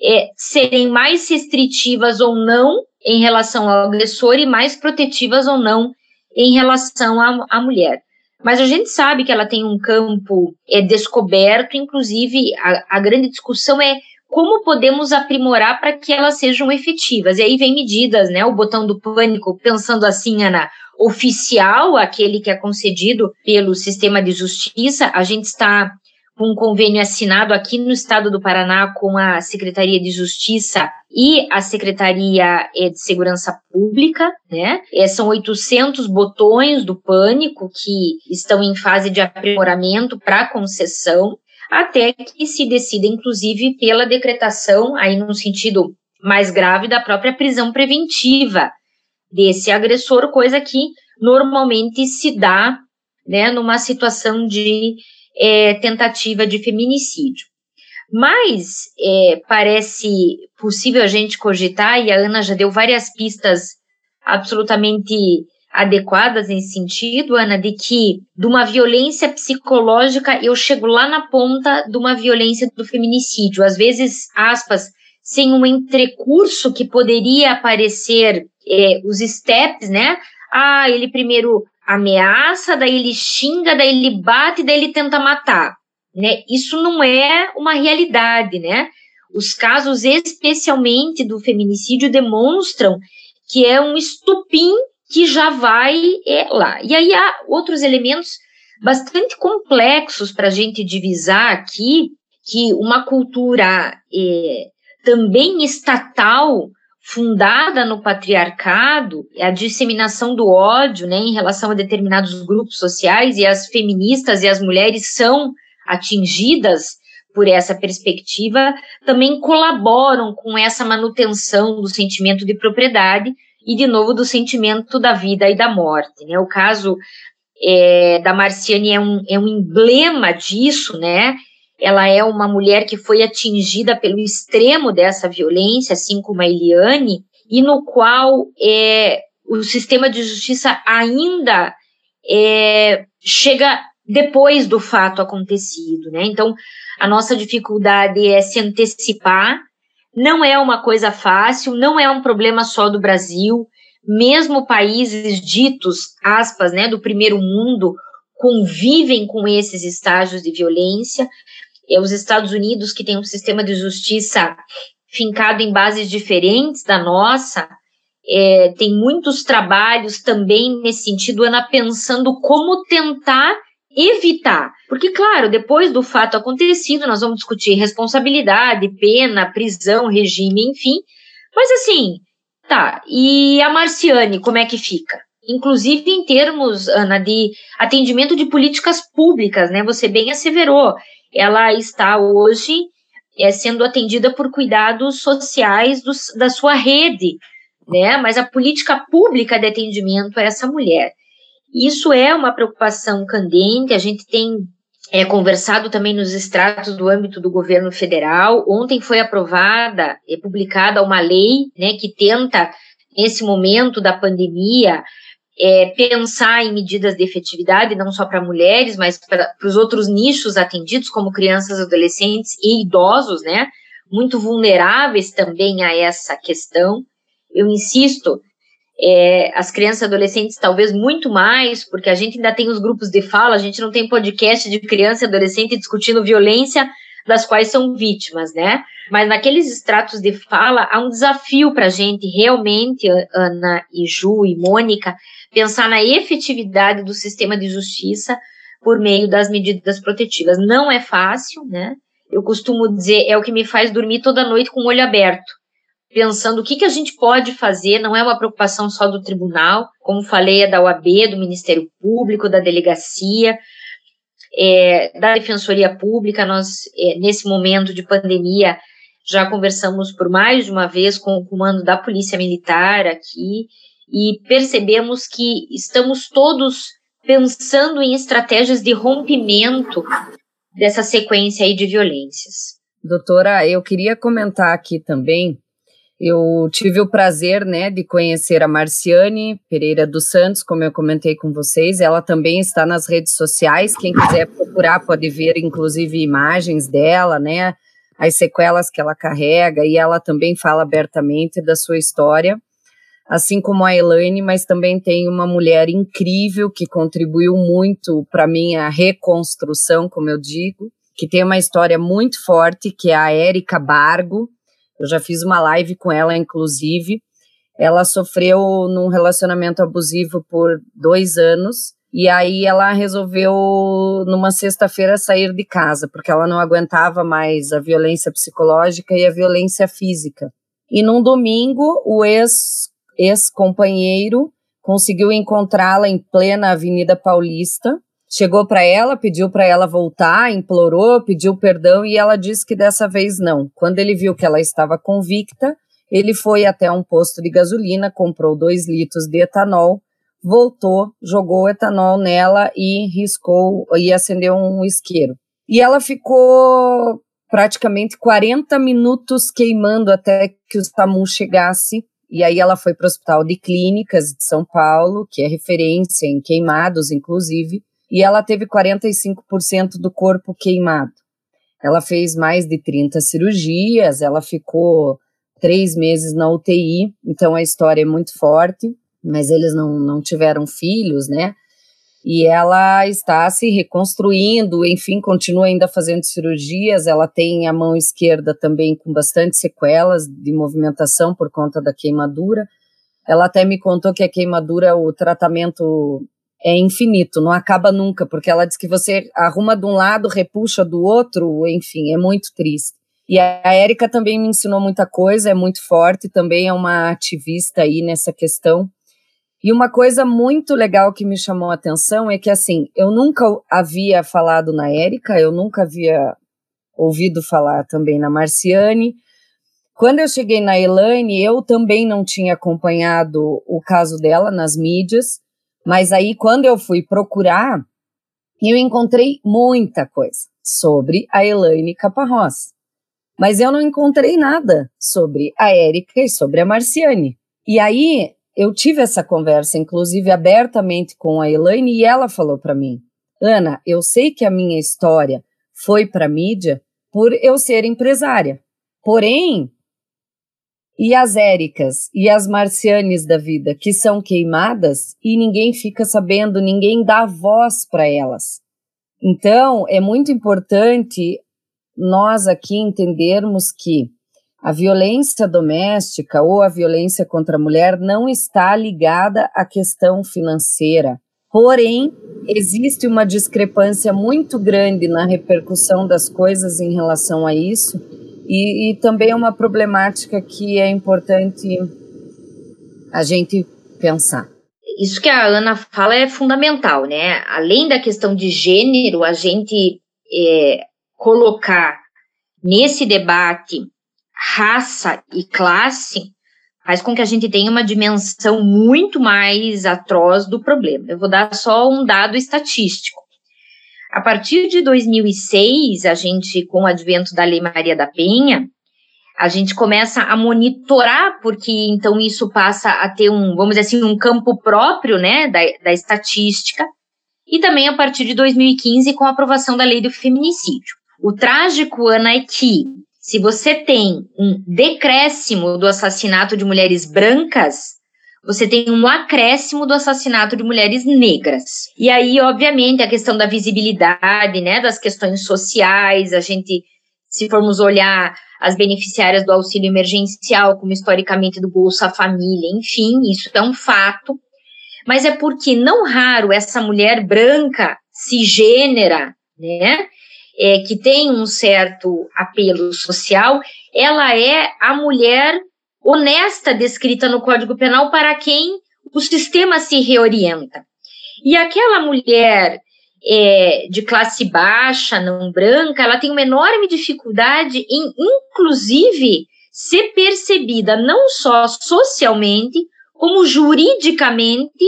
é, serem mais restritivas ou não em relação ao agressor e mais protetivas ou não em relação à, mulher. Mas a gente sabe que ela tem um campo é, descoberto, inclusive a, a grande discussão é como podemos aprimorar para que elas sejam efetivas. E aí vem medidas, né? O botão do pânico, pensando assim, Ana, oficial, aquele que é concedido pelo sistema de justiça, a gente está um convênio assinado aqui no estado do Paraná com a Secretaria de Justiça e a Secretaria eh, de Segurança Pública, né? É, são 800 botões do pânico que estão em fase de aprimoramento para concessão, até que se decida, inclusive, pela decretação, aí no sentido mais grave, da própria prisão preventiva desse agressor, coisa que normalmente se dá né, numa situação de é, tentativa de feminicídio. Mas é, parece possível a gente cogitar, e a Ana já deu várias pistas absolutamente adequadas nesse sentido, Ana, de que de uma violência psicológica eu chego lá na ponta de uma violência do feminicídio. Às vezes, aspas, sem um entrecurso que poderia aparecer é, os steps, né? Ah, ele primeiro ameaça, daí ele xinga, daí ele bate, daí ele tenta matar, né? Isso não é uma realidade, né? Os casos, especialmente do feminicídio, demonstram que é um estupim que já vai é, lá. E aí há outros elementos bastante complexos para a gente divisar aqui, que uma cultura é, também estatal fundada no patriarcado, a disseminação do ódio, né, em relação a determinados grupos sociais e as feministas e as mulheres são atingidas por essa perspectiva, também colaboram com essa manutenção do sentimento de propriedade e, de novo, do sentimento da vida e da morte. Né? O caso é, da Marciane é um, é um emblema disso, né? Ela é uma mulher que foi atingida pelo extremo dessa violência, assim como a Eliane, e no qual é, o sistema de justiça ainda é, chega depois do fato acontecido, né? Então, a nossa dificuldade é se antecipar, não é uma coisa fácil, não é um problema só do Brasil, mesmo países ditos, aspas, né, do primeiro mundo, convivem com esses estágios de violência, os Estados Unidos, que tem um sistema de justiça fincado em bases diferentes da nossa, é, tem muitos trabalhos também nesse sentido, Ana, pensando como tentar evitar. Porque, claro, depois do fato acontecido, nós vamos discutir responsabilidade, pena, prisão, regime, enfim. Mas assim, tá. E a Marciane, como é que fica? Inclusive em termos, Ana, de atendimento de políticas públicas, né? Você bem asseverou ela está hoje é, sendo atendida por cuidados sociais dos, da sua rede, né? Mas a política pública de atendimento a essa mulher. Isso é uma preocupação candente, a gente tem é, conversado também nos extratos do âmbito do governo federal. Ontem foi aprovada e publicada uma lei né, que tenta, nesse momento da pandemia, é, pensar em medidas de efetividade, não só para mulheres, mas para os outros nichos atendidos, como crianças, adolescentes e idosos, né? Muito vulneráveis também a essa questão. Eu insisto, é, as crianças e adolescentes talvez muito mais, porque a gente ainda tem os grupos de fala, a gente não tem podcast de criança e adolescente discutindo violência das quais são vítimas, né? Mas naqueles estratos de fala, há um desafio para a gente realmente, Ana e Ju e Mônica, pensar na efetividade do sistema de justiça por meio das medidas protetivas. Não é fácil, né? Eu costumo dizer, é o que me faz dormir toda noite com o olho aberto, pensando o que, que a gente pode fazer, não é uma preocupação só do tribunal, como falei, é da OAB, do Ministério Público, da delegacia, é, da Defensoria Pública. Nós, é, nesse momento de pandemia, já conversamos por mais de uma vez com o comando da Polícia Militar aqui, e percebemos que estamos todos pensando em estratégias de rompimento dessa sequência aí de violências. Doutora, eu queria comentar aqui também. Eu tive o prazer, né, de conhecer a Marciane Pereira dos Santos, como eu comentei com vocês. Ela também está nas redes sociais. Quem quiser procurar pode ver, inclusive, imagens dela, né, as sequelas que ela carrega. E ela também fala abertamente da sua história assim como a Elaine, mas também tem uma mulher incrível que contribuiu muito para minha reconstrução, como eu digo, que tem uma história muito forte, que é a Érica Bargo. Eu já fiz uma live com ela, inclusive. Ela sofreu num relacionamento abusivo por dois anos. E aí ela resolveu, numa sexta-feira, sair de casa, porque ela não aguentava mais a violência psicológica e a violência física. E num domingo, o ex ex-companheiro conseguiu encontrá-la em plena Avenida Paulista. Chegou para ela, pediu para ela voltar, implorou, pediu perdão e ela disse que dessa vez não. Quando ele viu que ela estava convicta, ele foi até um posto de gasolina, comprou dois litros de etanol, voltou, jogou etanol nela e riscou e acendeu um isqueiro. E ela ficou praticamente 40 minutos queimando até que o SAMU chegasse e aí ela foi para o Hospital de Clínicas de São Paulo, que é referência em queimados, inclusive, e ela teve 45% do corpo queimado. Ela fez mais de 30 cirurgias, ela ficou três meses na UTI, então a história é muito forte, mas eles não, não tiveram filhos, né? E ela está se reconstruindo, enfim, continua ainda fazendo cirurgias. Ela tem a mão esquerda também com bastante sequelas de movimentação por conta da queimadura. Ela até me contou que a queimadura, o tratamento é infinito, não acaba nunca, porque ela diz que você arruma de um lado, repuxa do outro, enfim, é muito triste. E a Érica também me ensinou muita coisa, é muito forte, também é uma ativista aí nessa questão e uma coisa muito legal que me chamou a atenção é que, assim, eu nunca havia falado na Érica, eu nunca havia ouvido falar também na Marciane. Quando eu cheguei na Elaine, eu também não tinha acompanhado o caso dela nas mídias, mas aí quando eu fui procurar, eu encontrei muita coisa sobre a Elaine Caparrós. Mas eu não encontrei nada sobre a Érica e sobre a Marciane. E aí eu tive essa conversa, inclusive abertamente com a Elaine, e ela falou para mim: Ana, eu sei que a minha história foi para mídia por eu ser empresária. Porém, e as Éricas e as Marcianes da vida que são queimadas e ninguém fica sabendo, ninguém dá voz para elas. Então, é muito importante nós aqui entendermos que a violência doméstica ou a violência contra a mulher não está ligada à questão financeira. Porém, existe uma discrepância muito grande na repercussão das coisas em relação a isso, e, e também é uma problemática que é importante a gente pensar. Isso que a Ana fala é fundamental, né? Além da questão de gênero, a gente é, colocar nesse debate raça e classe faz com que a gente tenha uma dimensão muito mais atroz do problema. Eu vou dar só um dado estatístico. A partir de 2006, a gente, com o advento da Lei Maria da Penha, a gente começa a monitorar, porque então isso passa a ter um, vamos dizer assim, um campo próprio, né, da, da estatística, e também a partir de 2015, com a aprovação da lei do feminicídio. O trágico, Ana, é que se você tem um decréscimo do assassinato de mulheres brancas, você tem um acréscimo do assassinato de mulheres negras. E aí, obviamente, a questão da visibilidade, né, das questões sociais, a gente, se formos olhar as beneficiárias do auxílio emergencial, como historicamente do Bolsa Família, enfim, isso é um fato. Mas é porque, não raro, essa mulher branca, cisgênera, né, é, que tem um certo apelo social, ela é a mulher honesta descrita no Código Penal para quem o sistema se reorienta. E aquela mulher é, de classe baixa, não branca, ela tem uma enorme dificuldade em, inclusive, ser percebida não só socialmente, como juridicamente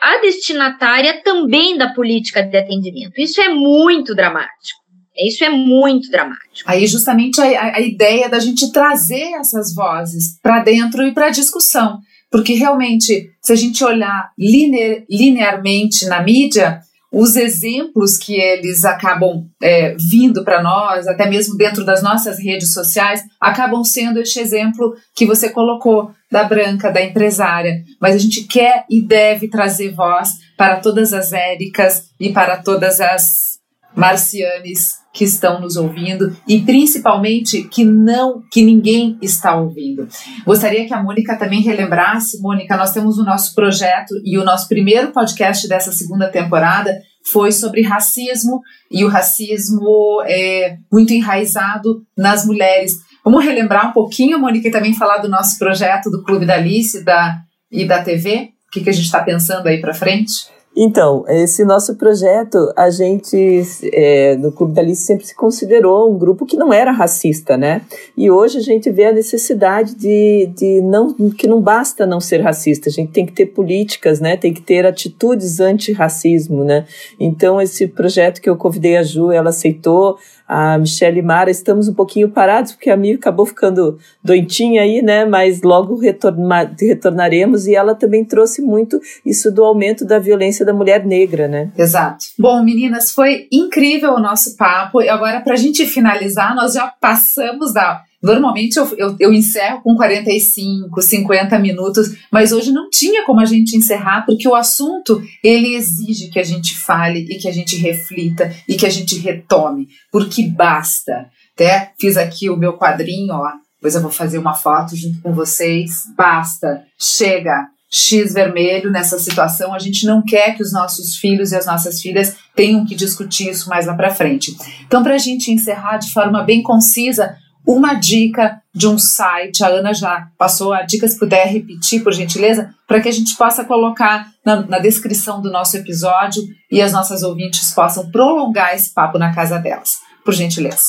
a destinatária também da política de atendimento. Isso é muito dramático. Isso é muito dramático. Aí, justamente, a, a ideia da gente trazer essas vozes para dentro e para a discussão. Porque, realmente, se a gente olhar linear, linearmente na mídia, os exemplos que eles acabam é, vindo para nós, até mesmo dentro das nossas redes sociais, acabam sendo este exemplo que você colocou da branca, da empresária. Mas a gente quer e deve trazer voz para todas as Éricas e para todas as Marcianes que estão nos ouvindo e principalmente que não, que ninguém está ouvindo. Gostaria que a Mônica também relembrasse, Mônica, nós temos o nosso projeto e o nosso primeiro podcast dessa segunda temporada foi sobre racismo e o racismo é muito enraizado nas mulheres. Vamos relembrar um pouquinho, Mônica, e também falar do nosso projeto do Clube da Alice da, e da TV? O que, que a gente está pensando aí para frente? Então, esse nosso projeto, a gente, é, no Clube da Alice, sempre se considerou um grupo que não era racista, né? E hoje a gente vê a necessidade de, de não, que não basta não ser racista, a gente tem que ter políticas, né? Tem que ter atitudes anti-racismo, né? Então, esse projeto que eu convidei a Ju, ela aceitou, a Michelle e Mara, estamos um pouquinho parados, porque a Mi acabou ficando doentinha aí, né? Mas logo retorna, retornaremos e ela também trouxe muito isso do aumento da violência da mulher negra, né? Exato. Bom, meninas, foi incrível o nosso papo. E agora, para a gente finalizar, nós já passamos da Normalmente eu, eu, eu, encerro com 45, 50 minutos, mas hoje não tinha como a gente encerrar, porque o assunto ele exige que a gente fale e que a gente reflita e que a gente retome, porque basta. Até fiz aqui o meu quadrinho, ó. Depois eu vou fazer uma foto junto com vocês. Basta, chega, X vermelho nessa situação. A gente não quer que os nossos filhos e as nossas filhas tenham que discutir isso mais lá para frente. Então, para a gente encerrar de forma bem concisa, uma dica de um site. A Ana já passou a dica, se puder repetir, por gentileza, para que a gente possa colocar na, na, descrição do nosso episódio e as nossas ouvintes possam prolongar esse papo na casa delas. Por gentileza.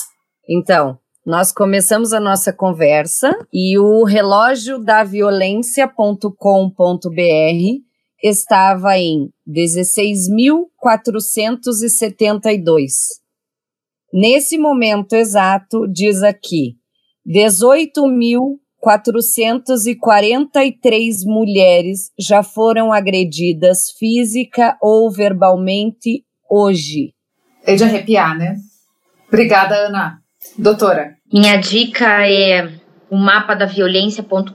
Então, nós começamos a nossa conversa e o relógio da violência.com.br estava em 16.472. Nesse momento exato, diz aqui, 18.443 mulheres já foram agredidas física ou verbalmente hoje. É de arrepiar, né? Obrigada, Ana. Doutora. Minha dica é o mapa da violência.com.br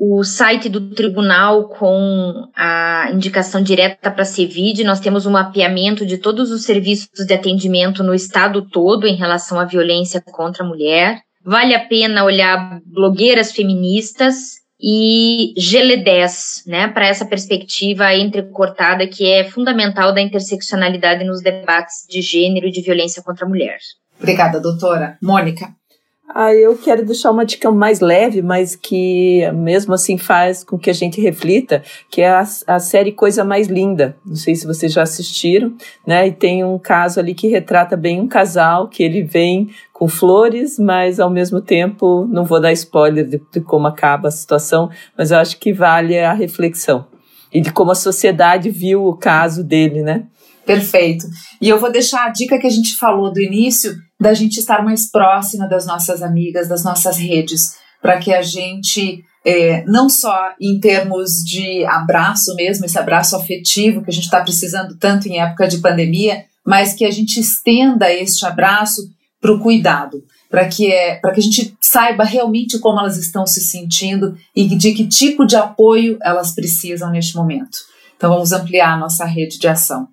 o site do tribunal com a indicação direta para a CEVID, nós temos um mapeamento de todos os serviços de atendimento no estado todo em relação à violência contra a mulher. Vale a pena olhar blogueiras feministas e GL10, né, para essa perspectiva entrecortada que é fundamental da interseccionalidade nos debates de gênero e de violência contra a mulher. Obrigada, doutora. Mônica. Ah, eu quero deixar uma dica mais leve, mas que mesmo assim faz com que a gente reflita, que é a, a série Coisa Mais Linda. Não sei se vocês já assistiram, né? E tem um caso ali que retrata bem um casal que ele vem com flores, mas ao mesmo tempo não vou dar spoiler de, de como acaba a situação, mas eu acho que vale a reflexão e de como a sociedade viu o caso dele, né? Perfeito. E eu vou deixar a dica que a gente falou do início da gente estar mais próxima das nossas amigas, das nossas redes, para que a gente, é, não só em termos de abraço mesmo, esse abraço afetivo que a gente está precisando tanto em época de pandemia, mas que a gente estenda este abraço para o cuidado, para que, é, que a gente saiba realmente como elas estão se sentindo e de que tipo de apoio elas precisam neste momento. Então vamos ampliar a nossa rede de ação.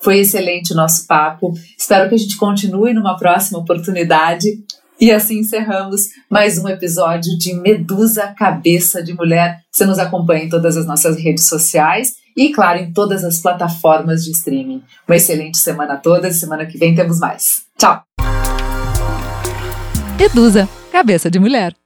Foi excelente o nosso papo. Espero que a gente continue numa próxima oportunidade. E assim encerramos mais um episódio de Medusa Cabeça de Mulher. Você nos acompanha em todas as nossas redes sociais e, claro, em todas as plataformas de streaming. Uma excelente semana a todas. Semana que vem temos mais. Tchau! Medusa Cabeça de Mulher.